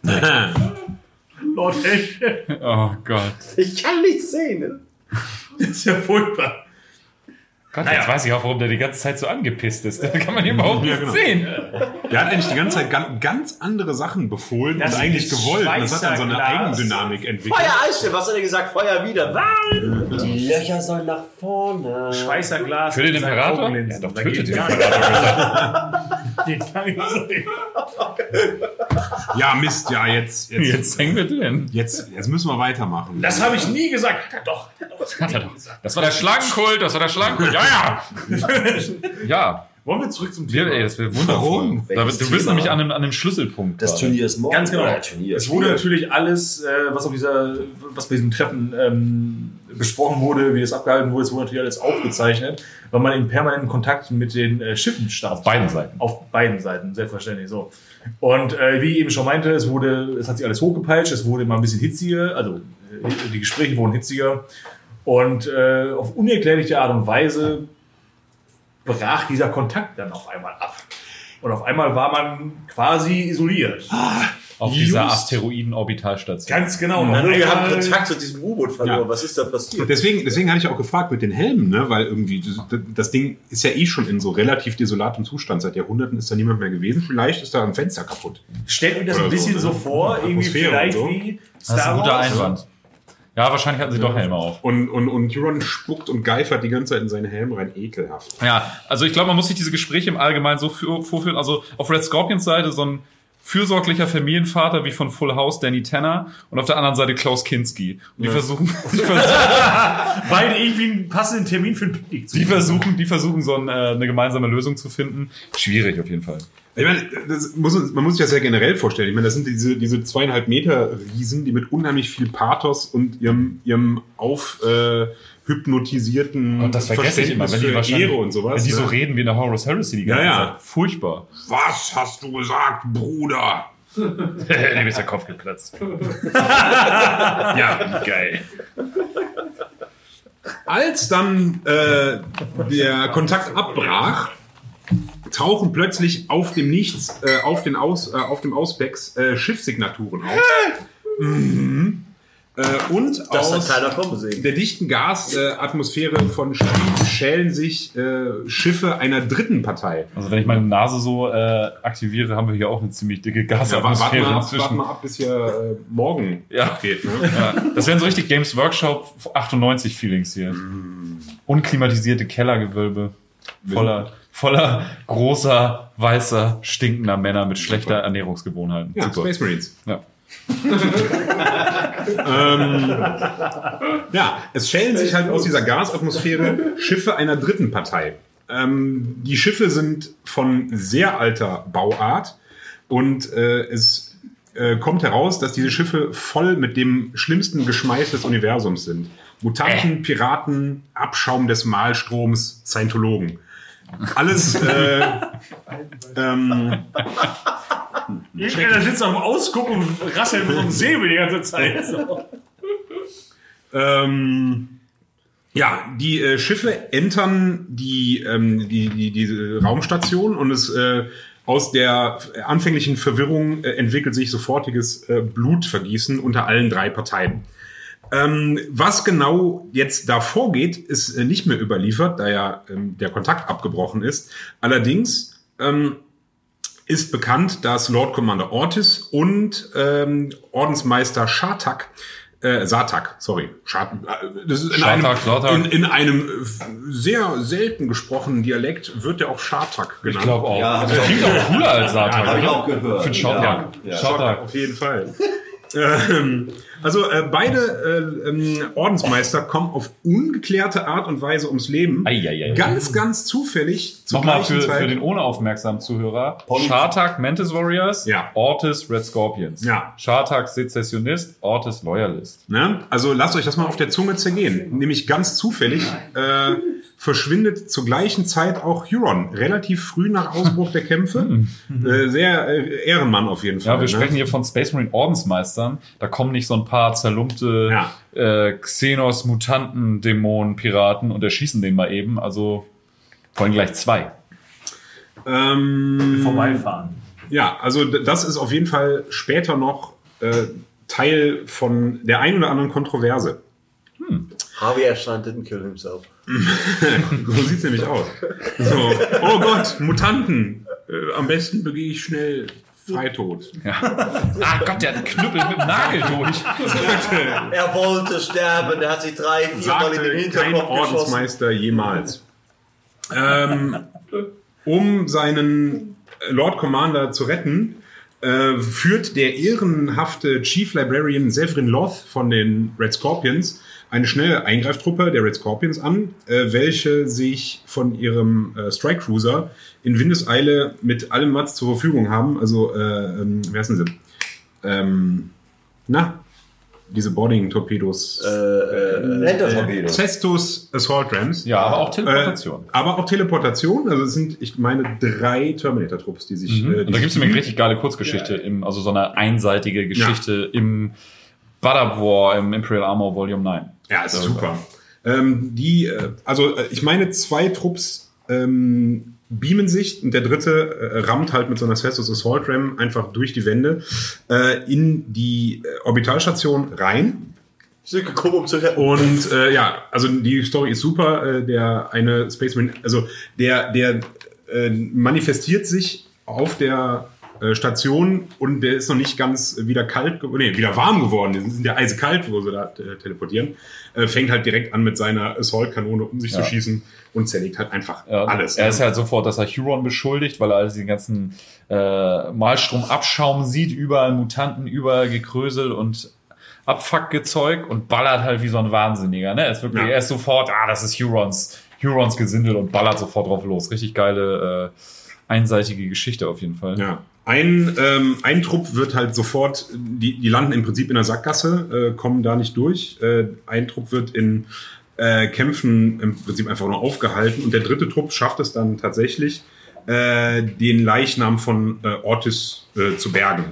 Elch. Oh Gott. Ich kann nicht sehen. Das ist ja furchtbar. Gott, Naja. jetzt weiß ich auch, warum der die ganze Zeit so angepisst ist. Da kann man ihn überhaupt Ja, nicht genau. sehen. Der hat eigentlich die ganze Zeit ganz, ganz andere Sachen befohlen Das und eigentlich gewollt. Und das hat dann so eine Schweißerglas. Eigendynamik entwickelt. Feuer einstellen, was hat er gesagt? Feuer wieder. Die Löcher sollen nach vorne. Schweißerglas. Für den Imperator? Ja, doch, Da tötet geht den gar Imperator. nicht. Geht gar nicht so. Ja, Mist, ja, jetzt, jetzt, Jetzt hängen wir drin. jetzt, jetzt müssen wir weitermachen. Das habe ich nie gesagt. Hat er doch. Hat er doch. Hat er doch. Das war der Schlangenkult, das war der Schlangenkult. Ja, ja. Ja. Wollen wir zurück zum Wir, Thema? ey, das wäre wundervoll. Warum? Da, Welches du bist Thema? nämlich an einem, an einem Schlüsselpunkt. Das. Turnier ist morgen. Ganz genau. Oder Turnier. Es wurde natürlich alles, äh, was auf dieser, was bei diesem Treffen ähm, besprochen wurde, wie das abgehalten wurde, es wurde natürlich alles aufgezeichnet, weil man in permanenten Kontakt mit den äh, Schiffen stand. Auf beiden Seiten. Auf beiden Seiten, selbstverständlich so. Und äh, wie ich eben schon meinte, es wurde, es hat sich alles hochgepeitscht, es wurde immer ein bisschen hitziger, also äh, die Gespräche wurden hitziger. Und äh, auf unerklärliche Art und Weise brach dieser Kontakt dann auf einmal ab. Und auf einmal war man quasi isoliert. Auf dieser Just. Asteroiden-Orbitalstation. Ganz genau. Nur wir haben Kontakt zu diesem U-Boot verloren. Ja. Was ist da passiert? Deswegen, deswegen hatte ich auch gefragt mit den Helmen, ne? weil irgendwie das, das Ding ist ja eh schon in so relativ desolatem Zustand. Seit Jahrhunderten ist da niemand mehr gewesen. Vielleicht ist da ein Fenster kaputt. Stellt mir das Oder ein bisschen so, so, ne? vor, irgendwie Atmosphäre vielleicht so. wie Das ist ein Star guter Wars. Einwand. Ja, wahrscheinlich hatten sie doch Helme auf. Und, und, und Huron spuckt und geifert die ganze Zeit in seinen Helm rein. Ekelhaft. Ja, also ich glaube, man muss sich diese Gespräche im Allgemeinen so für- vorführen. Also auf Red Scorpions Seite so ein fürsorglicher Familienvater wie von Full House, Danny Tanner, und auf der anderen Seite Klaus Kinski. Und die versuchen, die versuchen, Beide irgendwie einen passenden Termin für ein Picknick zu die finden. versuchen, die versuchen so ein, äh, eine gemeinsame Lösung zu finden. Schwierig auf jeden Fall. Ich meine, das muss, man muss sich das ja generell vorstellen. Ich meine, das sind diese, diese zweieinhalb Meter Riesen, die mit unheimlich viel Pathos und ihrem, ihrem auf, äh, hypnotisierten Und das vergesse ich immer, wenn die wahrscheinlich, Ehre und sowas. wenn die so ne? reden wie in der Horus Heresy die ganze Ja, ja. Zeit. Furchtbar. Was hast du gesagt, Bruder? Dem ist der Kopf geplatzt. ja, geil. Als dann äh, der Kontakt abbrach, tauchen plötzlich auf dem Nichts, äh, auf, den Aus, äh, auf dem Ausbecks äh, Schiffssignaturen auf. Mhm. Äh, und Das aus der dichten Gasatmosphäre äh, von Stieb schälen sich äh, Schiffe einer dritten Partei. Also wenn ich meine Nase so äh, aktiviere, haben wir hier auch eine ziemlich dicke Ja, warte, Gasatmosphäre mal ab, warte mal ab, bis hier äh, morgen Ja. geht. Ne? Ja, das wären so richtig Games Workshop 98 Feelings hier. Unklimatisierte Kellergewölbe. Voller, voller großer, weißer, stinkender Männer mit schlechter Ernährungsgewohnheiten. Ja, Super. Space Marines. Ja. Ähm, ja, es schälen sich halt aus dieser Gasatmosphäre Schiffe einer dritten Partei. Ähm, die Schiffe sind von sehr alter Bauart und äh, es äh, kommt heraus, dass diese Schiffe voll mit dem schlimmsten Geschmeiß des Universums sind. Mutanten, Piraten, Abschaum des Malstroms, Scientologen. Alles äh, ähm, Irgendeiner sitzt am Ausguck und rasselt mit so einem Säbel die ganze Zeit. So. Ähm, ja, die äh, Schiffe entern die, ähm, die, die, diese Raumstation und es äh, aus der anfänglichen Verwirrung äh, entwickelt sich sofortiges äh, Blutvergießen unter allen drei Parteien. Ähm, was genau jetzt da vorgeht, ist äh, nicht mehr überliefert, da ja ähm, der Kontakt abgebrochen ist. Allerdings ähm, ist bekannt, dass Lord Commander Ortiz und ähm, Ordensmeister Shatak, äh, Satak, sorry, Shat, äh, das ist in Shatak, einem, Satak. in, in einem äh, sehr selten gesprochenen Dialekt wird der auch Shatak genannt. Ich glaube auch. Ja, das klingt auch cooler als Satan. Habe ich auch gehört. Für den Shot, ja. Ja. Ja. Auf jeden Fall. ähm, also äh, beide äh, ähm, Ordensmeister kommen auf ungeklärte Art und Weise ums Leben. Eieiei. Ganz, ganz zufällig Nochmal gleichen für, Zeit. für den unaufmerksamen Zuhörer. Poly- Shartak Mantis Warriors, Ja. Ortis Red Scorpions. Ja. Shartak Sezessionist, Ortis Loyalist. Ne? Also lasst euch das mal auf der Zunge zergehen. Nämlich ganz zufällig äh, verschwindet zur gleichen Zeit auch Huron. Relativ früh nach Ausbruch der Kämpfe. äh, sehr äh, Ehrenmann auf jeden Fall. Ja, wir ne? sprechen hier von Space Marine Ordensmeistern. Da kommen nicht so ein paar zerlumpte Ja. äh, Xenos, Mutanten, Dämonen, Piraten und erschießen den mal eben. Also vor allem gleich zwei. Ähm, Vorbeifahren. Ja, also das ist auf jeden Fall später noch äh, Teil von der ein oder anderen Kontroverse. Harvey Ashland didn't kill himself. So sieht's nämlich aus. So, oh Gott, Mutanten. Äh, am besten begehe ich schnell Freitod. Ah Gott, der hat einen Knüppel mit dem Nagel durch. Er wollte sterben, er hat sich drei, vier Mal in den kein Hinterkopf geschossen. Ordensmeister jemals. Ähm, um seinen Lord Commander zu retten, äh, führt der ehrenhafte Chief Librarian Severin Loth von den Red Scorpions eine schnelle Eingreiftruppe der Red Scorpions an, äh, welche sich von ihrem äh, Strike Cruiser in Windeseile mit allem, was zur Verfügung haben, also, äh, ähm, wie heißen sie? Ähm, na, diese Boarding-Torpedos. Äh, äh, Enter-Torpedo. Cestus Assault Rams. Ja, aber auch Teleportation. Äh, aber auch Teleportation. Also es sind, ich meine, drei Terminator-Trupps, die sich. Mhm. Äh, die Und da gibt es eine richtig geile Kurzgeschichte, im, also so eine einseitige Geschichte im Butter War im Imperial Armor Volume 9. Ja, ist super. Ähm, die, äh, also äh, ich meine, zwei Trupps ähm, beamen sich und der dritte äh, rammt halt mit so einer Cestus Assault Ram einfach durch die Wände äh, in die äh, Orbitalstation rein. sind gekommen, um zu retten. Und äh, ja, also die Story ist super. Äh, der eine Space Marine, also der, der äh, manifestiert sich auf der äh, Station und der ist noch nicht ganz wieder kalt, nee, wieder warm geworden. Die sind ja eisekalt, wo sie da äh, teleportieren. Äh, fängt halt direkt an mit seiner Assault-Kanone um sich Ja. zu schießen und zerlegt halt einfach Ja, alles. Er ne? ist halt sofort, dass er Huron beschuldigt, weil er also den ganzen äh, Malstrom-Abschaum sieht, überall Mutanten, überall Gekrösel und Abfuckgezeug und ballert halt wie so ein Wahnsinniger. Ne? Er ist wirklich, Ja. er ist sofort, ah, das ist Hurons, Hurons Gesindel und ballert sofort drauf los. Richtig geile, äh, einseitige Geschichte auf jeden Fall. Ja. Ein, ähm, ein Trupp wird halt sofort, die, die landen im Prinzip in der Sackgasse, äh, kommen da nicht durch. Äh, ein Trupp wird in äh, Kämpfen im Prinzip einfach nur aufgehalten. Und der dritte Trupp schafft es dann tatsächlich, äh, den Leichnam von äh, Ortis äh, zu bergen.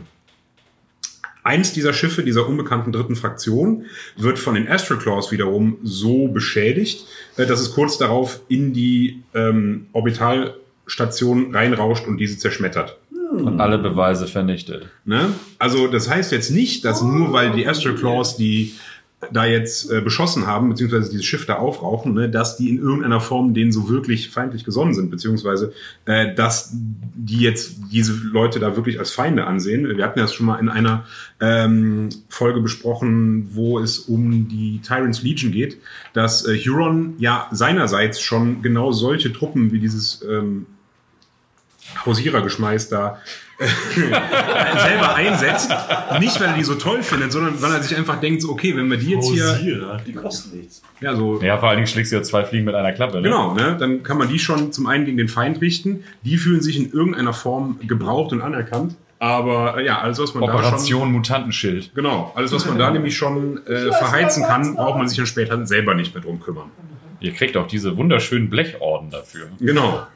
Eins dieser Schiffe dieser unbekannten dritten Fraktion wird von den Astroclaws wiederum so beschädigt, äh, dass es kurz darauf in die ähm, Orbitalstation reinrauscht und diese zerschmettert. Und alle Beweise vernichtet. Ne? Also das heißt jetzt nicht, dass nur weil die Astroclaws die da jetzt äh, beschossen haben, beziehungsweise dieses Schiff da aufrauchen, ne, dass die in irgendeiner Form denen so wirklich feindlich gesonnen sind, beziehungsweise äh, dass die jetzt diese Leute da wirklich als Feinde ansehen. Wir hatten das schon mal in einer ähm, Folge besprochen, wo es um die Tyrants Legion geht, dass äh, Huron ja seinerseits schon genau solche Truppen wie dieses ähm, Hausierergeschmeiß da äh, selber einsetzt. Nicht, weil er die so toll findet, sondern weil er sich einfach denkt, so, okay, wenn wir die jetzt hier, Die kosten nichts. ja, so, Ja, vor allen Dingen schlägst du ja zwei Fliegen mit einer Klappe. Ne? genau, ne, dann kann man die schon zum einen gegen den Feind richten. Die fühlen sich in irgendeiner Form gebraucht und anerkannt. Aber äh, ja, alles, was man da schon, Operation Mutantenschild. genau, alles, was man da nämlich schon äh, verheizen kann, braucht man sich dann später selber nicht mehr drum kümmern. Ihr kriegt auch diese wunderschönen Blechorden dafür. Genau.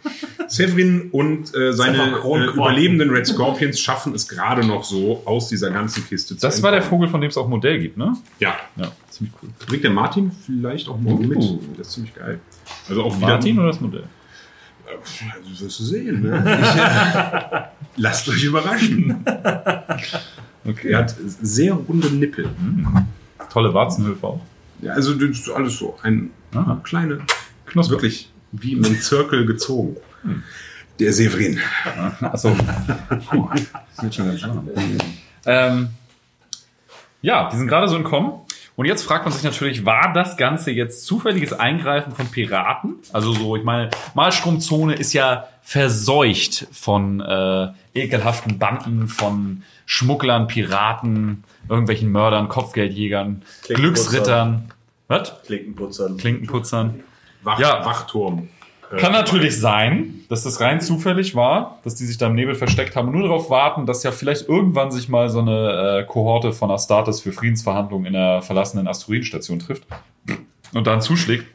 Severin und äh, seine äh, überlebenden Red Scorpions schaffen es gerade noch so aus dieser ganzen Kiste zu Das war der entkommen. Vogel, von dem es auch ein Modell gibt, ne? Ja. Ja, ziemlich cool. Bringt der Martin vielleicht auch morgen mit. Uh. Das ist ziemlich geil. Also auch wieder. Martin oder das Modell? Das wirst du sehen, ne? Ich, äh, lasst euch überraschen. Okay. Er hat sehr runde Nippel. Tolle Warzenhöfe auch. Ja, also das ist alles so. Ein Aha. kleine, Knusper. wirklich wie im Zirkel gezogen. Der Severin. Achso. Puh, das wird schon ganz warm. Ähm, ja, die sind gerade so entkommen. Und jetzt fragt man sich natürlich, war das Ganze jetzt zufälliges Eingreifen von Piraten? Also so, ich meine, Malstromzone ist ja verseucht von äh, ekelhaften Banden, von Schmugglern, Piraten, irgendwelchen Mördern, Kopfgeldjägern. Glücksrittern. Was? Klinkenputzern. Klinkenputzern. Wach, Ja. Wachturm. Äh, Kann natürlich sein, dass das rein zufällig war, dass die sich da im Nebel versteckt haben und nur darauf warten, dass ja vielleicht irgendwann sich mal so eine äh, Kohorte von Astartes für Friedensverhandlungen in der verlassenen Asteroidenstation trifft und dann zuschlägt.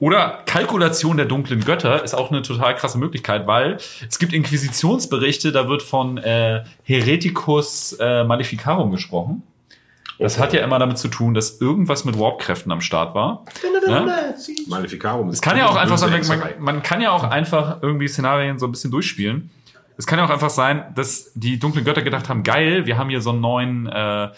Oder Kalkulation der dunklen Götter ist auch eine total krasse Möglichkeit, weil es gibt Inquisitionsberichte, da wird von äh, Hereticus äh, Maleficarum gesprochen. Das hat ja immer damit zu tun, dass irgendwas mit Warpkräften am Start war. Ne? Maleficarum. Es kann ja auch einfach sein, man, man kann ja auch einfach irgendwie Szenarien so ein bisschen durchspielen. Es kann ja auch einfach sein, dass die dunklen Götter gedacht haben, geil, wir haben hier so einen neuen äh,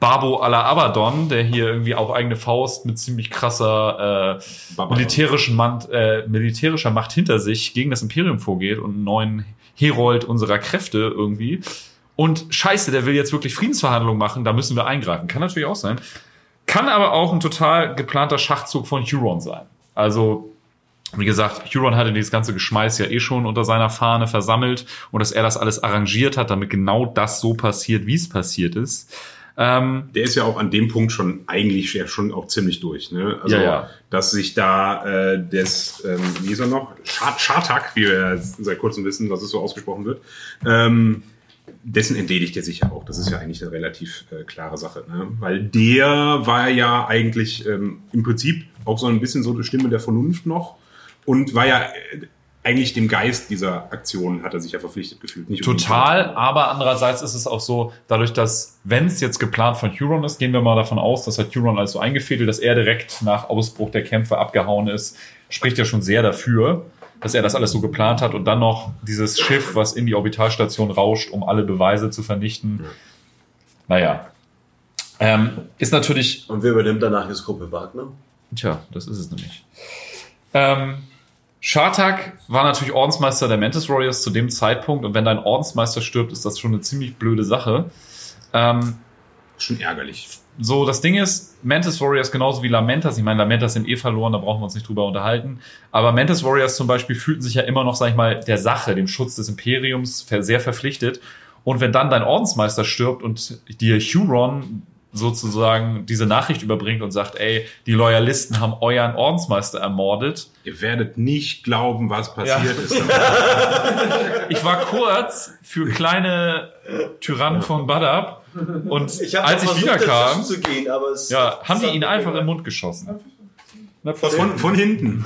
Babo à la Abaddon, der hier irgendwie auf eigene Faust mit ziemlich krasser äh, militärischen Macht, äh, militärischer Macht hinter sich gegen das Imperium vorgeht und einen neuen Herold unserer Kräfte irgendwie. Und scheiße, der will jetzt wirklich Friedensverhandlungen machen, da müssen wir eingreifen. Kann natürlich auch sein. Kann aber auch ein total geplanter Schachzug von Huron sein. Also, wie gesagt, Huron hatte dieses ganze Geschmeiß ja eh schon unter seiner Fahne versammelt und dass er das alles arrangiert hat, damit genau das so passiert, wie es passiert ist. Ähm, Der ist ja auch an dem Punkt schon eigentlich ja schon auch ziemlich durch. Ne? Also, Ja, ja. dass sich da äh, des, ähm, wie ist er noch? Schar- Schartak, wie wir seit kurzem wissen, dass es so ausgesprochen wird, ähm, dessen entledigt er sich ja auch. Das ist ja eigentlich eine relativ äh, klare Sache. Ne? Weil der war ja eigentlich ähm, im Prinzip auch so ein bisschen so eine Stimme der Vernunft noch und war ja äh, eigentlich dem Geist dieser Aktion hat er sich ja verpflichtet gefühlt. Nicht Total, aber andererseits ist es auch so, dadurch, dass, wenn es jetzt geplant von Huron ist, gehen wir mal davon aus, dass hat Huron also eingefädelt, dass er direkt nach Ausbruch der Kämpfe abgehauen ist, spricht ja schon sehr dafür, dass er das alles so geplant hat und dann noch dieses Schiff, was in die Orbitalstation rauscht, um alle Beweise zu vernichten. Naja. Ähm, ist natürlich Und wer übernimmt danach jetzt Gruppe Wagner? Tja, das ist es nämlich. Ähm, Shartak war natürlich Ordensmeister der Mantis Warriors zu dem Zeitpunkt und wenn dein Ordensmeister stirbt, ist das schon eine ziemlich blöde Sache. Ähm, Schon ärgerlich. so, das Ding ist, Mantis Warriors genauso wie Lamentas, ich meine, Lamentas sind eh verloren, da brauchen wir uns nicht drüber unterhalten, aber Mantis Warriors zum Beispiel fühlten sich ja immer noch, sag ich mal, der Sache, dem Schutz des Imperiums sehr verpflichtet und wenn dann dein Ordensmeister stirbt und dir Huron sozusagen diese Nachricht überbringt und sagt, ey, die Loyalisten haben euren Ordensmeister ermordet. Ihr werdet nicht glauben, was passiert Ja. ist. Ich war kurz für kleine Tyrannen von Badab und Ich als ich wiederkam, zu gehen, aber es ja, haben die ihn einfach im Mund geschossen. Von, von hinten.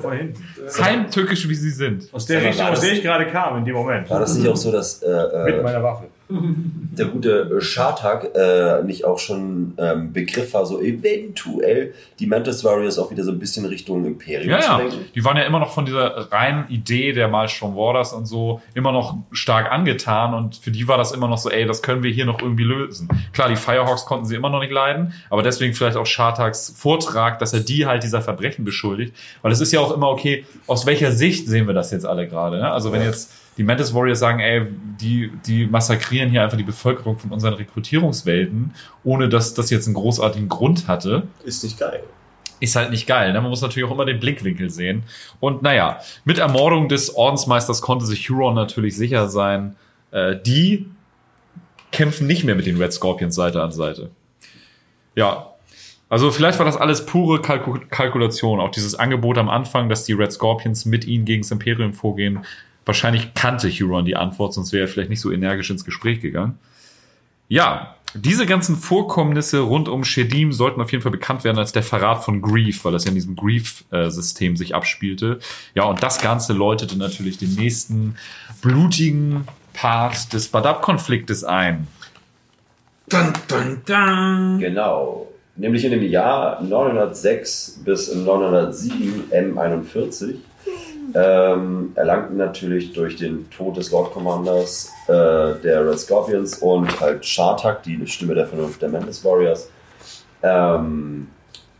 Von hinten. Heimtückisch, wie sie sind. Aus der Richtung, aus der ich gerade kam in dem Moment. War das nicht auch so, dass äh, Mit äh, meiner Waffe. Der gute Schartag äh, nicht auch schon ähm, Begriff war, so eventuell die Mantis Warriors auch wieder so ein bisschen Richtung Imperium Ja, zu ja. lenken? Die waren ja immer noch von dieser reinen Idee der Maelstrom Warders und so immer noch stark angetan und für die war das immer noch so, ey, das können wir hier noch irgendwie lösen. Klar, die Firehawks konnten sie immer noch nicht leiden, aber deswegen vielleicht auch Shartags Vortrag, dass er die halt dieser Verbrechen beschuldigt, weil es ist ja auch immer okay, aus welcher Sicht sehen wir das jetzt alle gerade, ne? Also wenn jetzt die Mantis Warriors sagen, ey, die, die massakrieren hier einfach die Bevölkerung von unseren Rekrutierungswelten, ohne dass das jetzt einen großartigen Grund hatte, Ist nicht geil. ist halt nicht geil. Ne? Man muss natürlich auch immer den Blickwinkel sehen. Und naja, mit Ermordung des Ordensmeisters konnte sich Huron natürlich sicher sein, äh, die kämpfen nicht mehr mit den Red Scorpions Seite an Seite. Ja, also vielleicht war das alles pure Kalku Kalkulation. Auch dieses Angebot am Anfang, dass die Red Scorpions mit ihnen gegen das Imperium vorgehen. Wahrscheinlich kannte Huron die Antwort, sonst wäre er vielleicht nicht so energisch ins Gespräch gegangen. Ja, diese ganzen Vorkommnisse rund um Shedim sollten auf jeden Fall bekannt werden als der Verrat von Grief, weil das ja in diesem Grief-System sich abspielte. Ja, und das Ganze läutete natürlich den nächsten blutigen Part des Badab-Konfliktes ein. Dun, dun, dun. Genau. Nämlich in dem Jahr 906 bis 907 M41 ähm, erlangten natürlich durch den Tod des Lord Commanders äh, der Red Scorpions und halt Shartak, die Stimme der Vernunft der Mantis Warriors, ähm,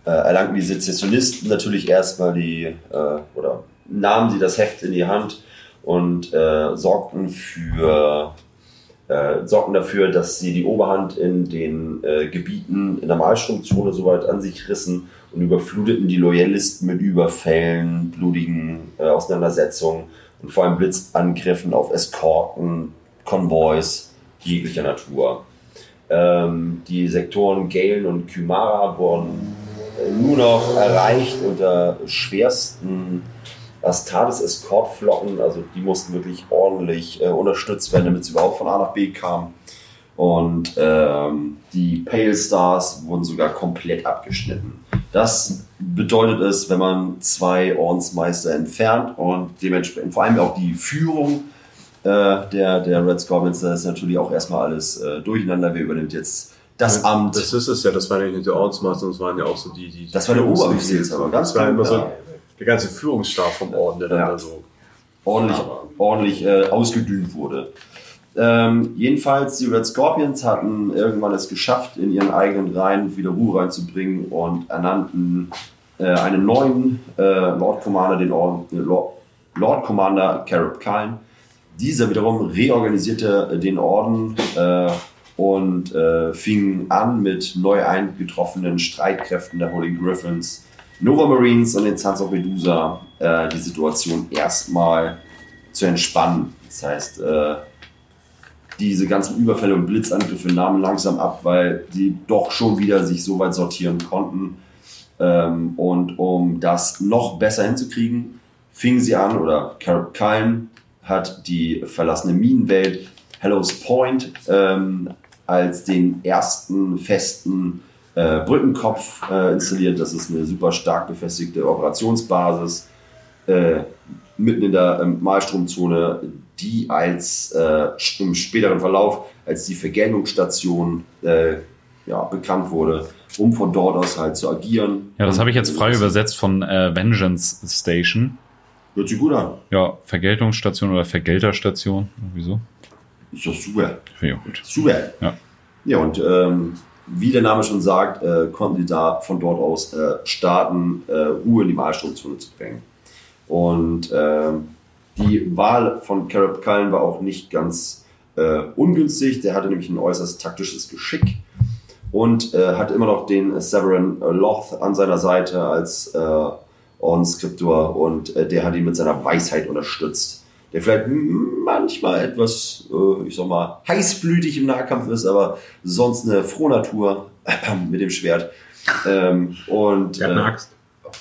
äh, erlangten die Sezessionisten natürlich erstmal die, äh, oder nahmen sie das Heft in die Hand und äh, sorgten für äh, sorgten dafür, dass sie die Oberhand in den äh, Gebieten in der Malstromzone soweit an sich rissen und überfluteten die Loyalisten mit Überfällen, blutigen äh, Auseinandersetzungen und vor allem Blitzangriffen auf Eskorten, Konvois jeglicher Natur. Ähm, die Sektoren Galen und Kymara wurden äh, nur noch erreicht unter schwersten Astartes-Eskortflotten, also die mussten wirklich ordentlich äh, unterstützt werden, damit sie überhaupt von A nach B kamen. Und ähm, die Pale Stars wurden sogar komplett abgeschnitten. Das bedeutet es, wenn man zwei Ordensmeister entfernt und dementsprechend vor allem auch die Führung äh, der, der Red Scorpions, da ist natürlich auch erstmal alles äh, durcheinander. Wer übernimmt jetzt das Amt? Das ist es ja, das waren ja nicht die Ordensmeister, das waren ja auch so die, die Das war der Oberbefehlshaber, ganz Das war immer so der ganze Führungsstab vom Orden, der dann Ja. da so. ordentlich, ordentlich äh, ausgedünnt wurde. Ähm, jedenfalls, die Red Scorpions hatten irgendwann es geschafft, in ihren eigenen Reihen wieder Ruhe reinzubringen und ernannten äh, einen neuen äh, Lord Commander, den Or äh, Lord, Lord Commander Carib Khan. Dieser wiederum reorganisierte den Orden äh, und äh, fing an mit neu eingetroffenen Streitkräften der Holy Griffins, Nova Marines und den Sons of Medusa äh, die Situation erstmal zu entspannen. Das heißt, diese ganzen Überfälle und Blitzangriffe nahmen langsam ab, weil die doch schon wieder sich so weit sortieren konnten. Ähm, und um das noch besser hinzukriegen, fingen sie an, oder Carib Kine hat die verlassene Minenwelt Hellos Point ähm, als den ersten festen äh, Brückenkopf äh, installiert. Das ist eine super stark befestigte Operationsbasis äh, mitten in der ähm, Malstromzone, die als äh, im späteren Verlauf als die Vergeltungsstation äh, ja, bekannt wurde, um von dort aus halt zu agieren. Ja, das habe ich jetzt frei übersetzt von äh, Vengeance Station. Hört sich gut an. Ja, Vergeltungsstation oder Vergelterstation. Irgendwie so. Ist doch super. Auch gut. Super. Ja. Ja, und ähm, wie der Name schon sagt, äh, konnten die da von dort aus äh, starten, äh, Ruhe in die Malstromzone zu bringen. Und ähm, die Wahl von Carib Cullen war auch nicht ganz äh, ungünstig. Der hatte nämlich ein äußerst taktisches Geschick und äh, hatte immer noch den Severin Loth an seiner Seite als äh, Ordensskriptor und äh, der hat ihn mit seiner Weisheit unterstützt. Der vielleicht manchmal etwas, äh, ich sag mal, heißblütig im Nahkampf ist, aber sonst eine Frohnatur mit dem Schwert. Ähm, und Der hat eine äh, Axt.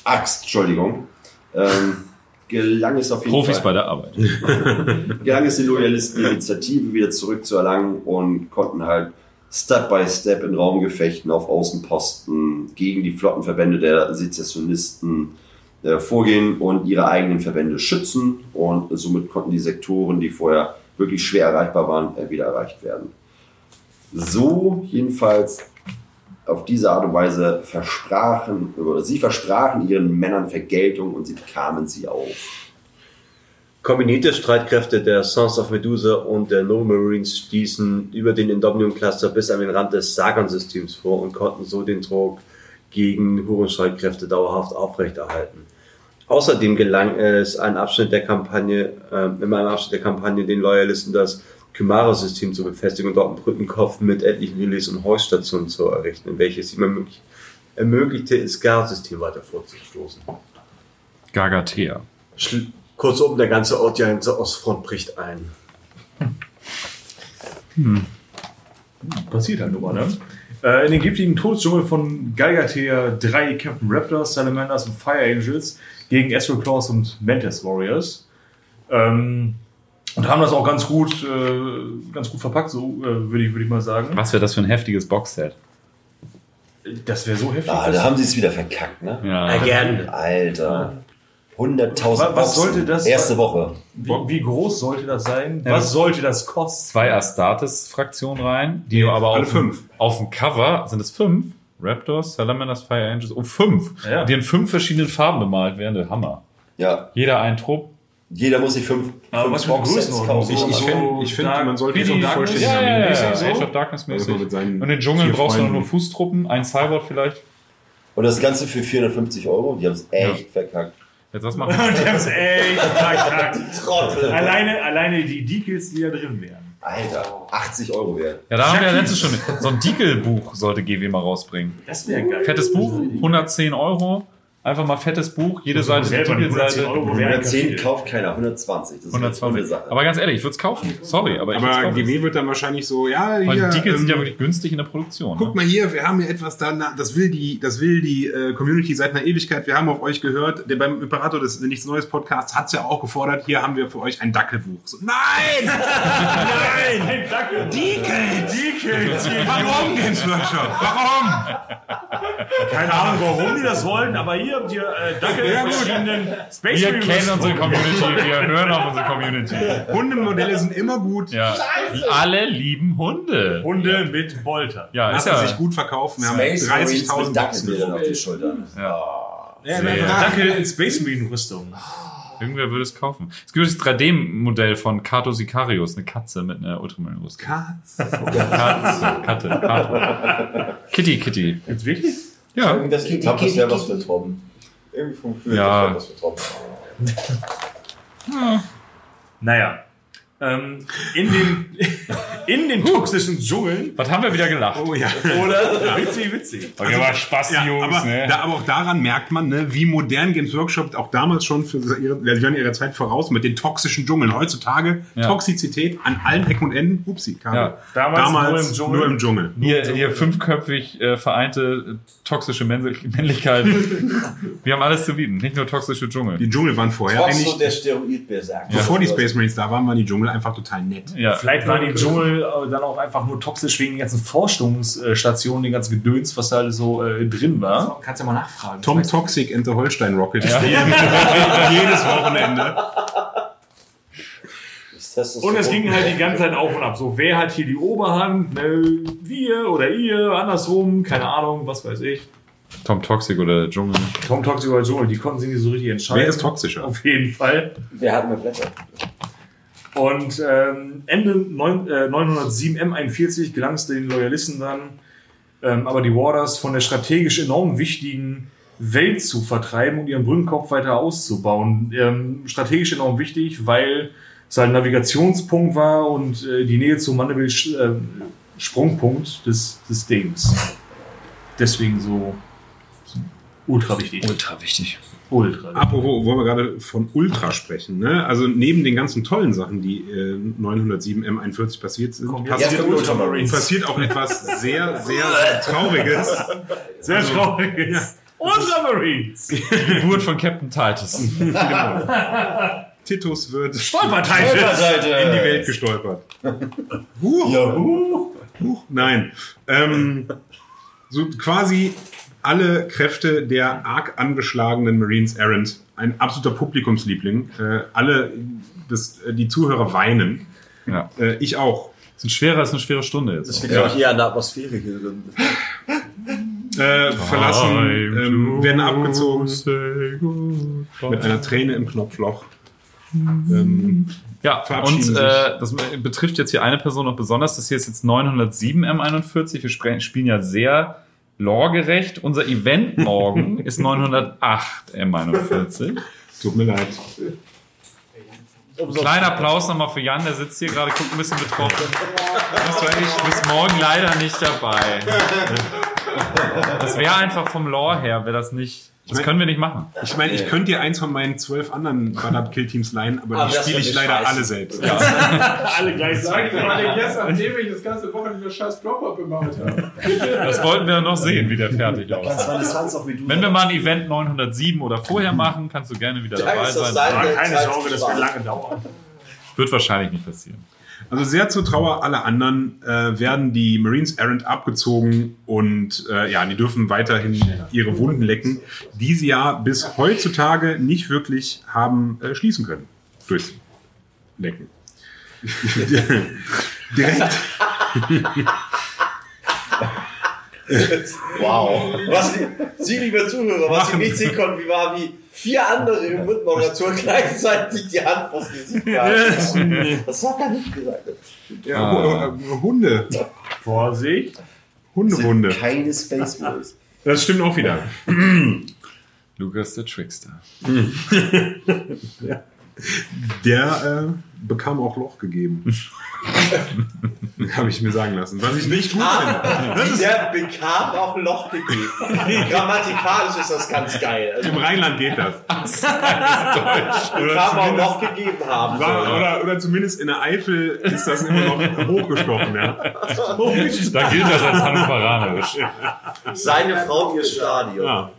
Axt, Entschuldigung. Ähm, gelang es auf jeden Profis Fall bei der Arbeit. gelang es den Loyalisten, die Initiative wieder zurückzuerlangen und konnten halt Step by Step in Raumgefechten auf Außenposten gegen die Flottenverbände der Sezessionisten äh, vorgehen und ihre eigenen Verbände schützen. Und somit konnten die Sektoren, die vorher wirklich schwer erreichbar waren, äh, wieder erreicht werden. So jedenfalls auf diese Art und Weise versprachen, oder sie versprachen ihren Männern Vergeltung und sie bekamen sie auch. Kombinierte Streitkräfte der Sons of Medusa und der No Marines stießen über den Indomium Cluster bis an den Rand des Sagan-Systems vor und konnten so den Druck gegen Huron-Streitkräfte dauerhaft aufrechterhalten. Außerdem gelang es, einen Abschnitt der Kampagne, äh, in einem Abschnitt der Kampagne den Loyalisten das Kymara-System zu befestigen und dort einen Brückenkopf mit etlichen Relais und Hoiststationen zu errichten, in welches ihm ermöglich- ermöglichte, das Gar-System weiter vorzustoßen. Gagatea. Schl- Kurzum, der ganze Ort ja zur Ostfront bricht ein. Passiert halt nur mal, ne? Äh, in den giftigen Todesdschungel von Geigertheer drei Captain Raptors, Salamanders und Fire Angels gegen Astral Claws und Mantis Warriors. Ähm, und haben das auch ganz gut, äh, ganz gut verpackt, so äh, würde ich, würde ich mal sagen. Was wäre das für ein heftiges Boxset? Das wäre so heftig. Ah, da haben sie es wieder verkackt, ne? Ja. Again. Alter. 100.000 Was- sollte das- Erste Woche. wie, wie groß sollte das sein? Ja. Was sollte das kosten? Zwei Astartes-Fraktionen rein, die du aber alle auf, fünf. Dem, auf dem Cover sind es fünf. Raptors, Salamanders, Fire Angels, oh fünf. Ja. Die in fünf verschiedenen Farben bemalt werden, der Hammer. Ja, Jeder ein Trupp. Jeder muss sich fünf, Aber fünf Boxsets kaufen. Ich, ich finde, ich find, man sollte schon vollständig Ja, ja, ja, mäßig ja. so. Age of Darkness mäßig. Also mit seinen Und den Dschungel brauchst du nur Fußtruppen, ein Cyborg vielleicht. Und das Ganze für 450 Euro. Die haben es echt verkackt. Jetzt was machen Die haben es echt verkackt. Trottel. Alleine, alleine die Decals, die da drin wären. Alter, 80 Euro wert. Ja, da haben wir ja letztes schon. So ein Diekel-Buch sollte GW mal rausbringen. Das wäre geil. Fettes Buch, 110 Euro. Einfach mal fettes Buch, jede Seite ist eine Selber die 110 Titelseite. Euro wären 110 kapiert. kauft keiner, 120. Das ist eine tolle 120. Sache. Aber ganz ehrlich, ich würde es kaufen. Sorry, aber ich würde es Aber. GW wird dann wahrscheinlich so, ja, Weil hier, die Tickets sind ja ähm, wirklich günstig in der Produktion. Guck Ne? mal hier, wir haben hier etwas da, das will die, das will die äh, Community seit einer Ewigkeit. Wir haben auf euch gehört, der beim Imperator des Nichts Neues Podcasts hat's ja auch gefordert. Hier haben wir für euch ein Dackelbuch. So, nein! Nein, danke. Decals! Decals. Warum Games Workshop? Warum? Keine Ahnung, warum die das wollen, aber hier habt ihr äh, danke Ja, verschiedenen Space Wir kennen unsere. Community, wir hören auf unsere Community. Hundemodelle sind immer gut. Ja. Alle lieben Hunde. Hunde mit Bolter. Ja, ist Lassen ja. sich gut verkaufen. Wir haben Space Marines 30.000 mit Dackelbildern auf die Schultern. ja. Ja, Sehr. Danke in Space Marine Rüstung. Irgendwer würde es kaufen. Es gibt das 3D-Modell von Kato Sicarius, eine Katze mit einer Ultramarine-Rüstung. Katz. Katze, Katte, Kato. Kitty, Kitty. Jetzt wirklich? Ja. Das, ich glaube, das wäre was für Tromben. Irgendwie vom Gefühl, Ja. das wäre was für Tromben. Naja. Ähm, in, den, in den toxischen Dschungeln. Was haben wir wieder gelacht? Oh ja. Oder? Witzig, witzig. Okay, aber Spaß, Ja, Jungs, aber, ne? da, aber auch daran merkt man, ne, wie modern Games Workshop auch damals schon für ihre, wir waren ihrer Zeit voraus mit den toxischen Dschungeln. Heutzutage Ja. Toxizität an allen Ecken und Enden. Upsi, Kabel. Ja. Damals nur im Dschungel. Nur im Dschungel. Hier, hier fünfköpfig äh, vereinte äh, toxische Männlich- Männlichkeit. wir haben alles zu bieten, nicht nur toxische Dschungel. Die Dschungel waren vorher so eigentlich, der Steroidberserk. bevor die Space Marines da waren, waren die Dschungel einfach total nett. Ja. Vielleicht waren die Dschungel äh, dann auch einfach nur toxisch wegen den ganzen Forschungsstationen, den ganzen Gedöns, was da alles so äh, drin war. Kannst ja mal nachfragen. Tom Toxic and the Holstein Rocket spielen jedes Wochenende. Und es ging halt die ganze Zeit auf und ab. So, wer hat hier die Oberhand? Ne, wir oder ihr, andersrum, keine Ahnung, was weiß ich. Tom Toxic oder der Dschungel. Tom Toxic oder Dschungel, die konnten sich nicht so richtig entscheiden. Wer ist toxischer? Auf jeden Fall. Wer hat mehr Blätter? Und ähm, Ende neun, äh, 907 M41 gelang es den Loyalisten dann, ähm, aber die Warders von der strategisch enorm wichtigen Welt zu vertreiben und ihren Brückenkopf weiter auszubauen. Ähm, strategisch enorm wichtig, weil es halt ein Navigationspunkt war und äh, die Nähe zum Mandeville äh, Sprungpunkt des Systems. Deswegen so ultra wichtig. Ultra wichtig. Ultra wichtig. Apropos, wollen wir gerade von Ultra sprechen. Ne? Also neben den ganzen tollen Sachen, die äh, 907 M41 passiert sind, Komm, passiert, Ultramarines. passiert auch etwas sehr, sehr, sehr Trauriges. Sehr traurig. Ultramarines! Die Geburt von Captain Titus. Titus wird in die Welt gestolpert. Juhu. Huch, nein. Ähm, so quasi alle Kräfte der arg angeschlagenen Marines Errant. Ein absoluter Publikumsliebling. Äh, alle, das, äh, die Zuhörer weinen. Ja. Äh, ich auch. Das ist schwerer als eine schwere Stunde jetzt. Das liegt, glaube ich, eher an der Atmosphäre hier drin. Äh, verlassen, ähm, werden abgezogen mit einer Träne im Knopfloch. Ähm, Ja, verabschieden und sich. äh, das betrifft jetzt hier eine Person noch besonders. Das hier ist jetzt 907 M41. Wir spielen ja sehr loregerecht. Unser Event morgen ist 908 M41. tut mir leid. Kleiner Applaus nochmal für Jan, der sitzt hier gerade, guckt ein bisschen betroffen. Das war ich bis morgen leider nicht dabei. Das wäre einfach vom Lore her, wäre das nicht. Das können wir nicht machen. Ich meine, ich könnte dir eins von meinen zwölf anderen Banab Kill Teams leihen, aber Aber die das spiele ich ich leider scheiße. alle selbst. Alle gleich Sag mir mal gestern, nachdem ich das ganze Wochenende scheiß Drop-Up gemacht habe. Das wollten wir noch sehen, wie der fertig aussieht. Wenn wir mal ein Event 907 oder vorher machen, kannst du gerne wieder Da dabei sein. sein- Keine Sorge, das wird lange dauern. Wird wahrscheinlich nicht passieren. Also sehr zur Trauer aller anderen äh, werden die Marines Errant abgezogen und äh, ja, die dürfen weiterhin ihre Wunden lecken, die sie ja bis heutzutage nicht wirklich haben äh, schließen können. Durchs Lecken. Direkt. Wow. Was Sie, liebe Zuhörer, was Sie nicht sehen konnten, wie war wie vier andere im Mundmoderation gleichzeitig die Hand vors Gesicht halten. Das war gar nicht gesagt. Ja, Hu- äh, Hunde. Vorsicht. Hundewunde. Keine Space Boys. Das stimmt auch wieder. Lukas der Trickster. Der äh, bekam auch Loch gegeben. Habe ich mir sagen lassen. Was ich nicht gut finde. Das ist, Der bekam auch Loch gegeben. Grammatikalisch ist das ganz geil. Also, Im Rheinland geht das. bekam auch Loch gegeben haben. War, soll. oder, oder zumindest in der Eifel ist das immer noch hochgestochen. Ja. Da gilt das als hannoveranerisch. Seine Frau ihr Stadion. Ja.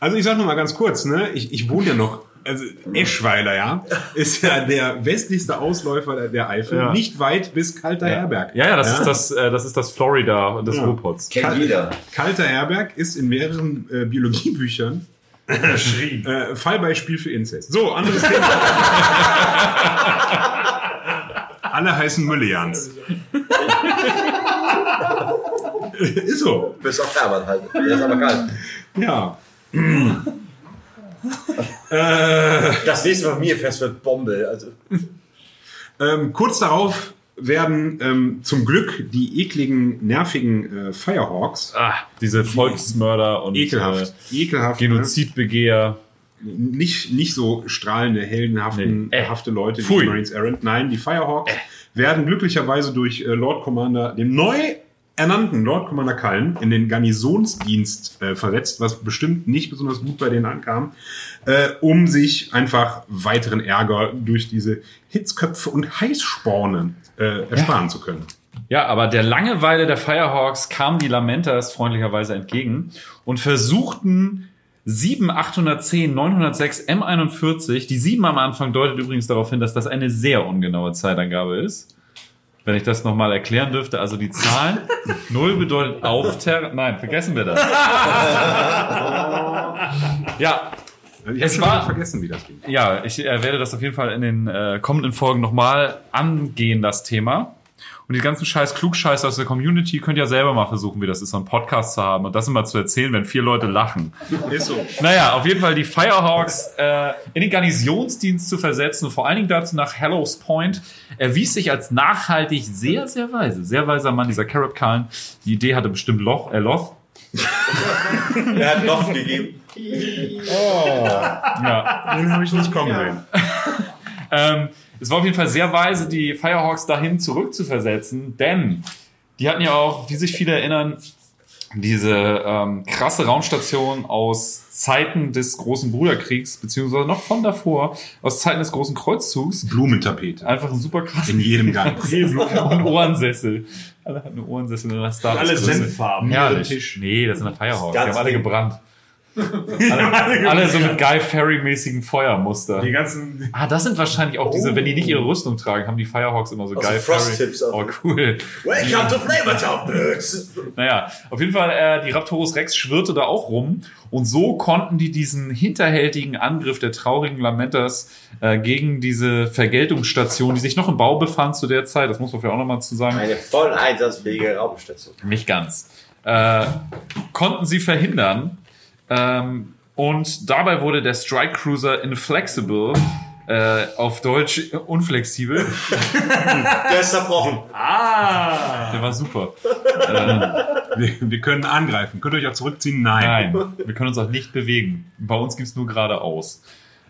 Also ich sag noch mal ganz kurz, ne? ich, ich wohne ja noch, also Eschweiler, ja, ist ja der westlichste Ausläufer der- Eifel, Ja. nicht weit bis Kalter Herberg. Ja, ja, das ist das, äh, das ist das Florida des Ja. Ruhrpots. Kennt jeder. Kalter Herberg ist in mehreren äh, Biologiebüchern äh, Fallbeispiel für Inzest. So, anderes Thema. Alle heißen Müllejans. ist so. Bis auf Herbert halt. Der ist aber kalt. Ja. Das nächste Familienfest wird Bombe. Also, Ähm, kurz darauf werden ähm, zum Glück die ekligen, nervigen äh, Firehawks Ah, diese Volksmörder und ekelhaft, ekelhaft, Äh, ne? Genozidbegeher. nicht, nicht so strahlende, heldenhaften Nee. Äh. hafte Leute wie die Marines Errant. Nein, die Firehawks werden glücklicherweise durch äh, Lord Commander, dem neu ernannten Lord Commander Cullen, in den Garnisonsdienst äh, versetzt, was bestimmt nicht besonders gut bei denen ankam, äh, um sich einfach weiteren Ärger durch diese Hitzköpfe und Heißsporne äh, ersparen zu können. Ja, aber der Langeweile der Firehawks kamen die Lamentas freundlicherweise entgegen und versuchten 7, 810, 906, M41. Die 7 am Anfang deutet übrigens darauf hin, dass das eine sehr ungenaue Zeitangabe ist. Wenn ich das nochmal erklären dürfte, also die Zahlen. 0 bedeutet Aufter... Nein, vergessen wir das. Ja, ich Es war- vergessen, wie das ging. ja, ich äh, werde das auf jeden Fall in den äh, kommenden Folgen nochmal angehen, das Thema. Und die ganzen scheiß Klugscheiße aus der Community könnt ihr selber mal versuchen, wie das ist, so einen Podcast zu haben und das immer zu erzählen, wenn vier Leute lachen. Ist so. Naja, auf jeden Fall die Firehawks äh, in den Garnisonsdienst zu versetzen und vor allen Dingen dazu nach Hallows Point erwies sich als nachhaltig sehr, sehr weise. Sehr weiser Mann, dieser Carib Khan. Die Idee hatte bestimmt Loch, äh, Loth. er hat Loch gegeben. Ja, Den habe ich nicht kommen sehen. Ähm, es war auf jeden Fall sehr weise, die Firehawks dahin zurückzuversetzen, denn die hatten ja auch, wie sich viele erinnern, diese ähm, krasse Raumstation aus Zeiten des großen Bruderkriegs, beziehungsweise noch von davor, aus Zeiten des großen Kreuzzugs. Blumentapete. Einfach ein super krass. In jedem Gang. ein Ohrensessel. Alle hatten Ohrensessel in der Star Alle. Senffarben. Herrlich. Tisch. Nee, das sind der Firehawks. Die haben alle gebrannt. Alle, alle so mit Guy Ferry-mäßigen Feuermuster. Die ganzen, Ah, das sind wahrscheinlich auch diese, wenn die nicht ihre Rüstung tragen, haben die Firehawks immer so Also Guy Ferry. Oh, cool. Welcome to Flavortown, Birds! Naja, auf jeden Fall, äh, die Raptorus Rex schwirrte da auch rum. Und so konnten die diesen hinterhältigen Angriff der traurigen Lamentas äh, gegen diese Vergeltungsstation, die sich noch im Bau befand zu der Zeit, das muss man vielleicht auch nochmal zu sagen, Eine voll einsatzfähige Raumstation. nicht ganz, äh, konnten sie verhindern. Ähm, und dabei wurde der Strike Cruiser Inflexible, äh, auf Deutsch unflexibel, Der ist zerbrochen. der war super. Äh, Wir, wir können angreifen. Könnt ihr euch auch zurückziehen? Nein. Nein, wir können uns auch nicht bewegen. Bei uns gibt's nur geradeaus.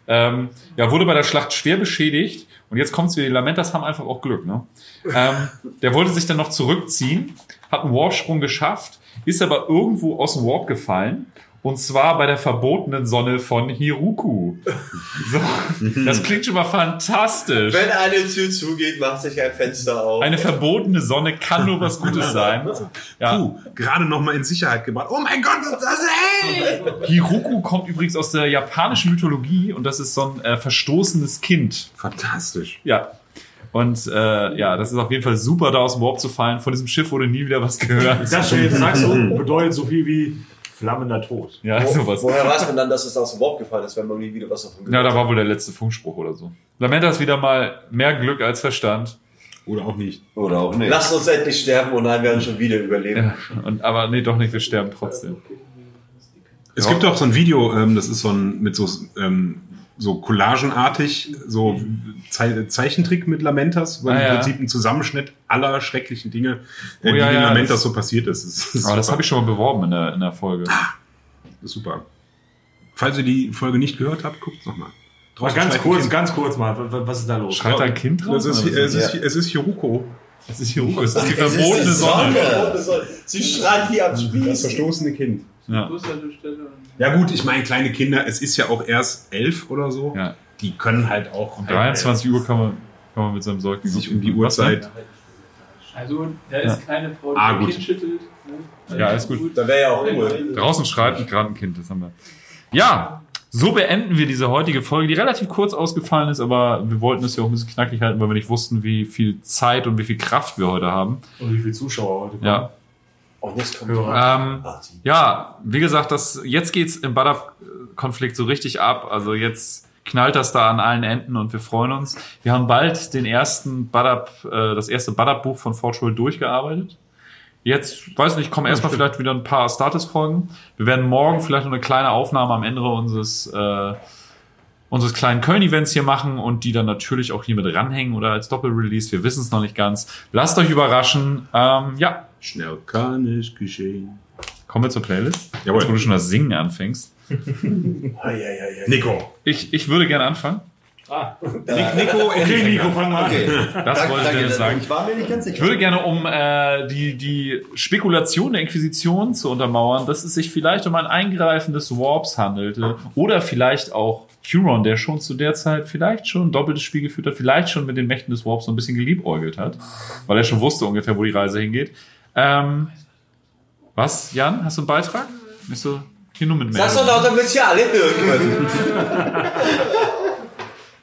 Ähm, ja, wurde bei der Schlacht schwer beschädigt. Und jetzt kommt's wieder. Die Lamentas haben einfach auch Glück. Ne? Ähm, der wollte sich dann noch zurückziehen, hat einen Warpsprung geschafft, ist aber irgendwo aus dem Warp gefallen. Und zwar bei der verbotenen Sonne von Hiruku. So, das klingt schon mal fantastisch. Wenn eine Tür zugeht, macht sich ein Fenster auf. Eine verbotene Sonne kann nur was Gutes sein. Ja, Puh, gerade noch mal in Sicherheit gebracht. Oh mein Gott, was ist das, ey? Hiruku kommt übrigens aus der japanischen Mythologie und das ist so ein äh, verstoßenes Kind. Fantastisch. Ja. Und äh, ja, das ist auf jeden Fall super, da aus dem Warp zu fallen. Von diesem Schiff wurde nie wieder was gehört. das schon jetzt sagst du, bedeutet so viel wie flammender Tod. Ja, sowas. Woher weiß man dann, dass es aus dem Warp gefallen ist, wenn man nie wieder was davon Ja, gehört da war wohl der letzte Funkspruch oder so. Lamenta ist wieder mal mehr Glück als Verstand. Oder auch nicht. Oder auch nicht. Lasst uns endlich sterben und nein, wir werden schon wieder überleben. Ja, und, aber nee, doch nicht, wir sterben trotzdem. Es Ja. gibt auch so ein Video, ähm, das ist so ein mit so ähm, so collagenartig, so Ze Zeichentrick mit Lamentas, weil Ah, im ja. Prinzip ein Zusammenschnitt aller schrecklichen Dinge, äh, Oh, die ja, ja, Lamentas das- so passiert ist. Das ist, Aber das habe ich schon mal beworben in der, in der Folge. Das ist super. Falls ihr die Folge nicht gehört habt, guckt nochmal. Mal ganz kurz, ganz kurz mal, was ist da los? Schreit da ein Kind Das raus? ist, es, ist, es ist Hiruko, Das ist Hiruko, es ist die Es ist verbotene die Sonne. Verbotene Sonne. Sie schreit wie am das Spieß. verstoßene Kind. Ja. Ja gut, ich meine, kleine Kinder, es ist ja auch erst elf oder so. Ja. Die können halt auch Um 23 Uhr kann man, kann man mit seinem Säugling sich um die? Uhrzeit. Also, da ist keine Frau, die Ah, ein gut. Kind schüttelt. Ne? Ja, ist gut. Da wäre ja auch Ruhe. Draußen schreit gerade ein Kind, das haben wir. Ja, so beenden wir diese heutige Folge, die relativ kurz ausgefallen ist, aber wir wollten es ja auch ein bisschen knackig halten, weil wir nicht wussten, wie viel Zeit und wie viel Kraft wir heute haben. Und wie viele Zuschauer heute Ja. Und jetzt kommt Hörer. Ähm, Party. ja, wie gesagt, das, jetzt geht's im Badab-Konflikt so richtig ab. Also jetzt knallt das da an allen Enden und wir freuen uns. Wir haben bald den ersten Badab, äh, das erste Badab-Buch von World durchgearbeitet. Jetzt, weiß nicht, kommen erstmal vielleicht wieder ein paar Status-Folgen. Wir werden morgen vielleicht noch eine kleine Aufnahme am Ende unseres, äh, unseres kleinen Köln-Events hier machen und die dann natürlich auch hier mit ranhängen oder als Doppel-Release. Wir wissen es noch nicht ganz. Lasst euch überraschen. Ähm, ja, Schnell kann es geschehen. kommen wir zur Playlist. Jawohl. Jetzt, wo du schon das Singen anfängst. Nico. Ich, ich würde gerne anfangen. Nico, Okay, Nico, fang mal an. Das wollte ich jetzt sagen. Ich war mir nicht ganz sicher. Ich würde gerne, um äh, die, die Spekulation der Inquisition zu untermauern, dass es sich vielleicht um ein Eingreifen des Warps handelte oder vielleicht auch Huron, der schon zu der Zeit vielleicht schon ein doppeltes Spiel geführt hat, vielleicht schon mit den Mächten des Warps so ein bisschen geliebäugelt hat, weil er schon wusste ungefähr, wo die Reise hingeht. Ähm, was, Jan? Hast du einen Beitrag? Bist du hier nur mit Sag's doch laut, damit ja alle hören können.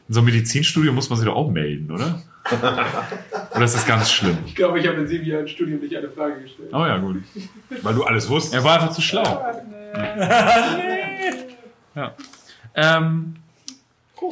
In so einem Medizinstudio muss man sich doch auch melden, oder? oder ist das ganz schlimm? Ich glaube, ich habe in sieben Jahren Studium nicht eine Frage gestellt. Oh ja, gut. weil du alles wusstest. Er war einfach zu schlau. ja. Ähm,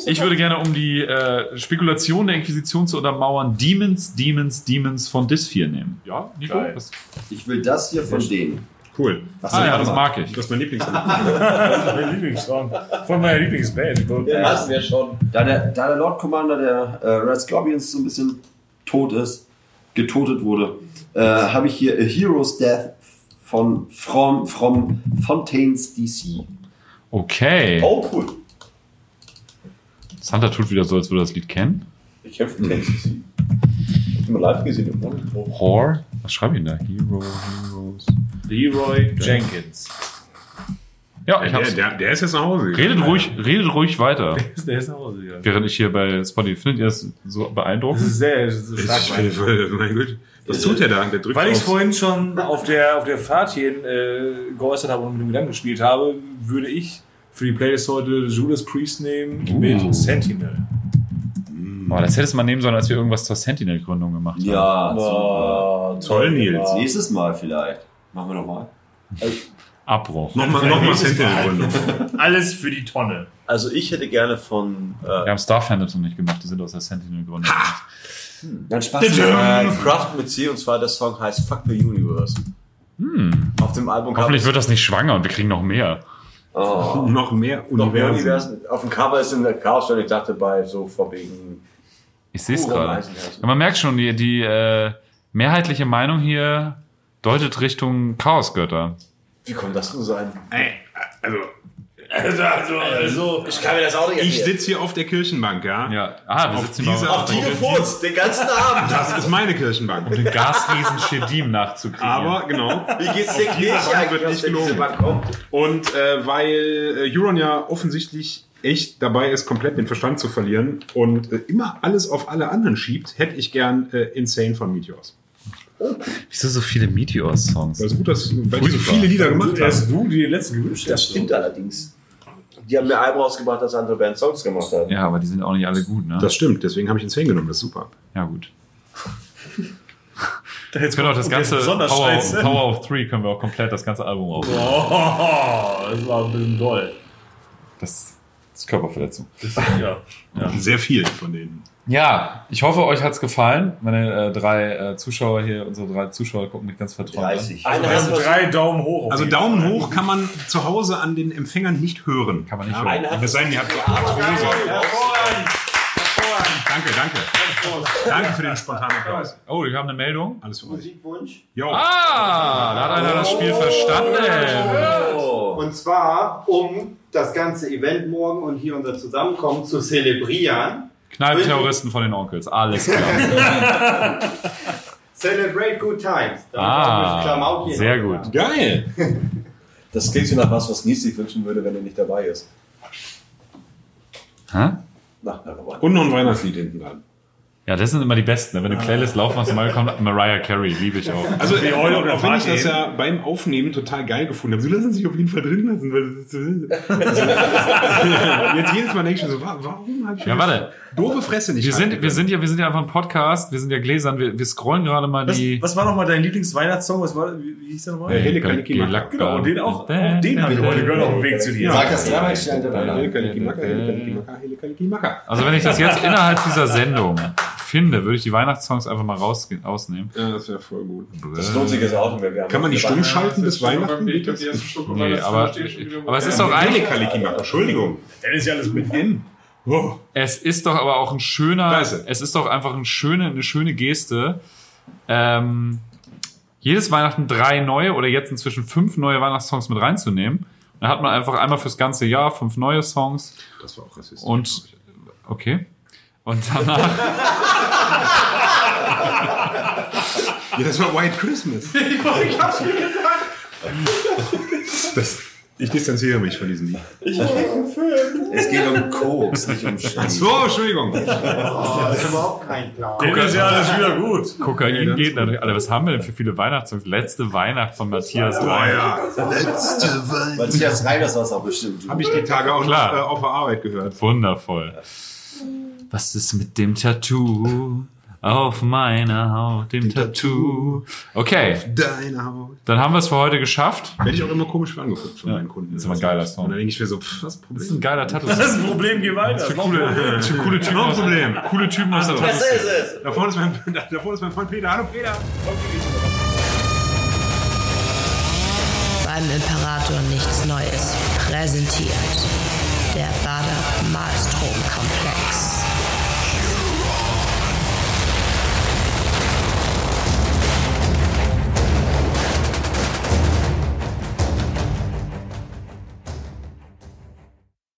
ich würde gerne, um die äh, Spekulation der Inquisition zu untermauern, Demons, Demons, Demons von Dysphere nehmen. Ja, Nico? Geil. Das, Ich will das hier von denen. Cool. ah ja, das mag ich. Das ist mein Lieblingssong. Mein Lieblingssong. Von meiner Lieblingsband. Den hatten wir schon. Da der, da der Lord Commander der äh, Red Scorpions so ein bisschen tot ist, getotet wurde, äh, habe ich hier A Hero's Death von From, from Fontaines DC. Okay. Oh, cool. Santa tut wieder so, als würde er das Lied kennen. Ich kämpfe mit sie. Ich hab immer live gesehen im Monitor. Whore? Was schreibe ich denn da? Hero, Heroes. Leroy Jenkins. Ja, ich Der, hab's. der, der ist jetzt nach Hause. Redet ruhig, redet ruhig weiter. Der ist nach Hause gegangen. Während ich hier bei Spotify, findet ihr das so Das beeindruckend? ist sehr, das ist Ich stark. finde, mein Gott, Was tut der da? Der drückt Weil ich vorhin schon auf der, auf der Fahrt hierhin äh, geäußert habe und mit dem Gedanken gespielt habe, würde ich für die Playlist heute Judas Priest nehmen mit Sentinel. Boah, das hättest du mal nehmen sollen, als wir irgendwas zur Sentinel-Gründung gemacht haben. Ja, super. Oh, Toll, Nils. Nächstes Mal vielleicht. Machen wir nochmal. Abbruch. Nochmal, nochmal Sentinel-Gründung. Alles für die Tonne. Also ich hätte gerne von äh, Wir haben Star Phantom noch nicht gemacht, die sind aus der Sentinel-Gründung. Dann Spaß. Äh, Craft mit C und zwar der Song heißt Fuck the Universe. Auf dem Album Hm. Hoffentlich wird das nicht schwanger und wir kriegen noch mehr. Oh. Noch mehr noch mehr Universen. Universen. Auf dem Cover ist in der Chaos und ich dachte bei so von wegen Ich sehe es gerade. Ja, man merkt schon, die, die äh, mehrheitliche Meinung hier deutet Richtung Chaosgötter. Wie kommt das denn sein? Ey, also, Also, also, also. Ich kann mir das auch nicht ich sitze hier auf der Kirchenbank, ja? Ja, ah, wir Auf sitzen dieser- Auf die gefurzt, den ganzen Abend. Das ist meine Kirchenbank. den Gasriesen Shedim nachzukriegen. Aber, genau. Wie geht's der Kirche Bank wird eigentlich, nicht gelogen. Und äh, weil äh, Euron ja offensichtlich echt dabei ist, komplett den Verstand zu verlieren und äh, immer alles auf alle anderen schiebt, hätte ich gern äh, Insane von Meteors. Wieso so viele Meteor-Songs? Weil es gut, dass weil die so viele Lieder gemacht. Erst du die letzten gewünscht Das hast. stimmt allerdings. Die haben mehr Alben rausgebracht, als andere Bands Songs gemacht haben. Ja, aber die sind auch nicht alle gut, ne? Das stimmt, deswegen habe ich Insane genommen, das ist super. ja, gut. Jetzt Jetzt können wir auch das ganze besonders Power, scheiße. Power of Three können wir auch komplett das ganze Album auf. Oh, das war ein bisschen doll. Das, das ist Körperverletzung. Das, ja. ja. Sehr viel von denen. Ja, ich hoffe, euch hat's gefallen. Meine äh, drei äh, Zuschauer hier, unsere drei Zuschauer gucken mich ganz vertraut an. 30. Einer Also hat drei Daumen hoch. Also Daumen Fall. hoch kann man zu Hause an den Empfängern nicht hören. Kann man nicht ja, hören. Einer hat Es sei denn, ihr habt so Arthrose. Danke, danke. Danke für den spontanen Applaus. Oh, wir haben eine Meldung. Alles für euch. Musikwunsch? Jo. Ah, da hat einer das Spiel verstanden. Oh. Und zwar, um das ganze Event morgen und hier unser Zusammenkommen zu zelebrieren. Knallterroristen von den Onkels. Alles klar. Celebrate good times. Da Ah, sehr gut. Geil. Das klingt so nach was, was Nies sich wünschen würde, wenn er nicht dabei ist. Hä? Na, na, aber. Und noch ein Weihnachtslied hinten dran. Ja, das sind immer die besten. ne? Wenn eine Playlist laufen hast, mal kommt Mariah Carey. Liebe ich auch. Also, äh, Eule oder auch wenn ich das ja beim Aufnehmen total geil gefunden habe, so lassen sich auf jeden Fall drin lassen, weil das. Jetzt jedes Mal denke ich mir so, wa- warum habe ich Ja, warte. doofe Fresse nicht Wir sind, wir sind ja, wir sind ja einfach ein Podcast. Wir sind ja gläsern. Wir, wir scrollen gerade mal Was, die. was war nochmal dein Lieblingsweihnachtssong? Was war, wie, wie hieß der nochmal? Äh, Maka. Genau, und den auch, auch den habe ich heute gehört auf dem Weg zu dir. Sag das dreimal schnell Helle hintereinander. Maka. Also wenn ich das jetzt innerhalb dieser Sendung finde, würde ich die Weihnachtssongs einfach mal raus, ausnehmen. Ja, das wäre voll gut. Das lohnt sich jetzt auch nicht mehr. Wir Kann man die noch- stumm schalten bis Weihnachten? Schluck Nee, aber, aber es ist doch eigentlich, Entschuldigung. Dann ist ja alles mit N. Oh. es ist doch aber auch ein schöner, Da ist er. es ist doch einfach ein schöne, eine schöne Geste. Ähm, jedes Weihnachten drei neue oder jetzt inzwischen fünf neue Weihnachtssongs mit reinzunehmen. Dann hat man einfach einmal fürs ganze Jahr fünf neue Songs Das war auch rassistisch. und okay. Und danach, Ja, das war White Christmas. Ich hab's mir gedacht. Das, ich distanziere mich von diesem Lied. Es geht um Koks, nicht um Ach Schnaps. so, Entschuldigung. Oh, das ist überhaupt kein Plan. Dann ist ja alles wieder gut. Kokain geht natürlich. Alter, was haben wir denn für viele Weihnachtssongs? Letzte Weihnacht von Matthias Oh Reim. ja. Matthias Reimers war es auch bestimmt. Habe ich die Tage auch noch Klar. äh, auf der Arbeit gehört. Wundervoll. Was ist mit dem Tattoo auf meiner Haut, dem Tattoo? Okay, Deine Haut. dann haben wir es für heute geschafft. Werde ich auch immer komisch für angeguckt von meinen Kunden. das ist aber ein geiler Song. Und dann denke ich mir so, pff, was ist das Das ist ein Problem? geiler Tattoo. Das ist ein Problem, geh weiter. coole, coole Typen Noch ein aus, Problem. coole Typen aus der Das Tattoo. ist es. Da vorne ist mein, da vorne ist mein Freund Peter. Hallo Peter. Beim Imperator nichts Neues. Präsentiert. Der Bader Malstrom Komplex.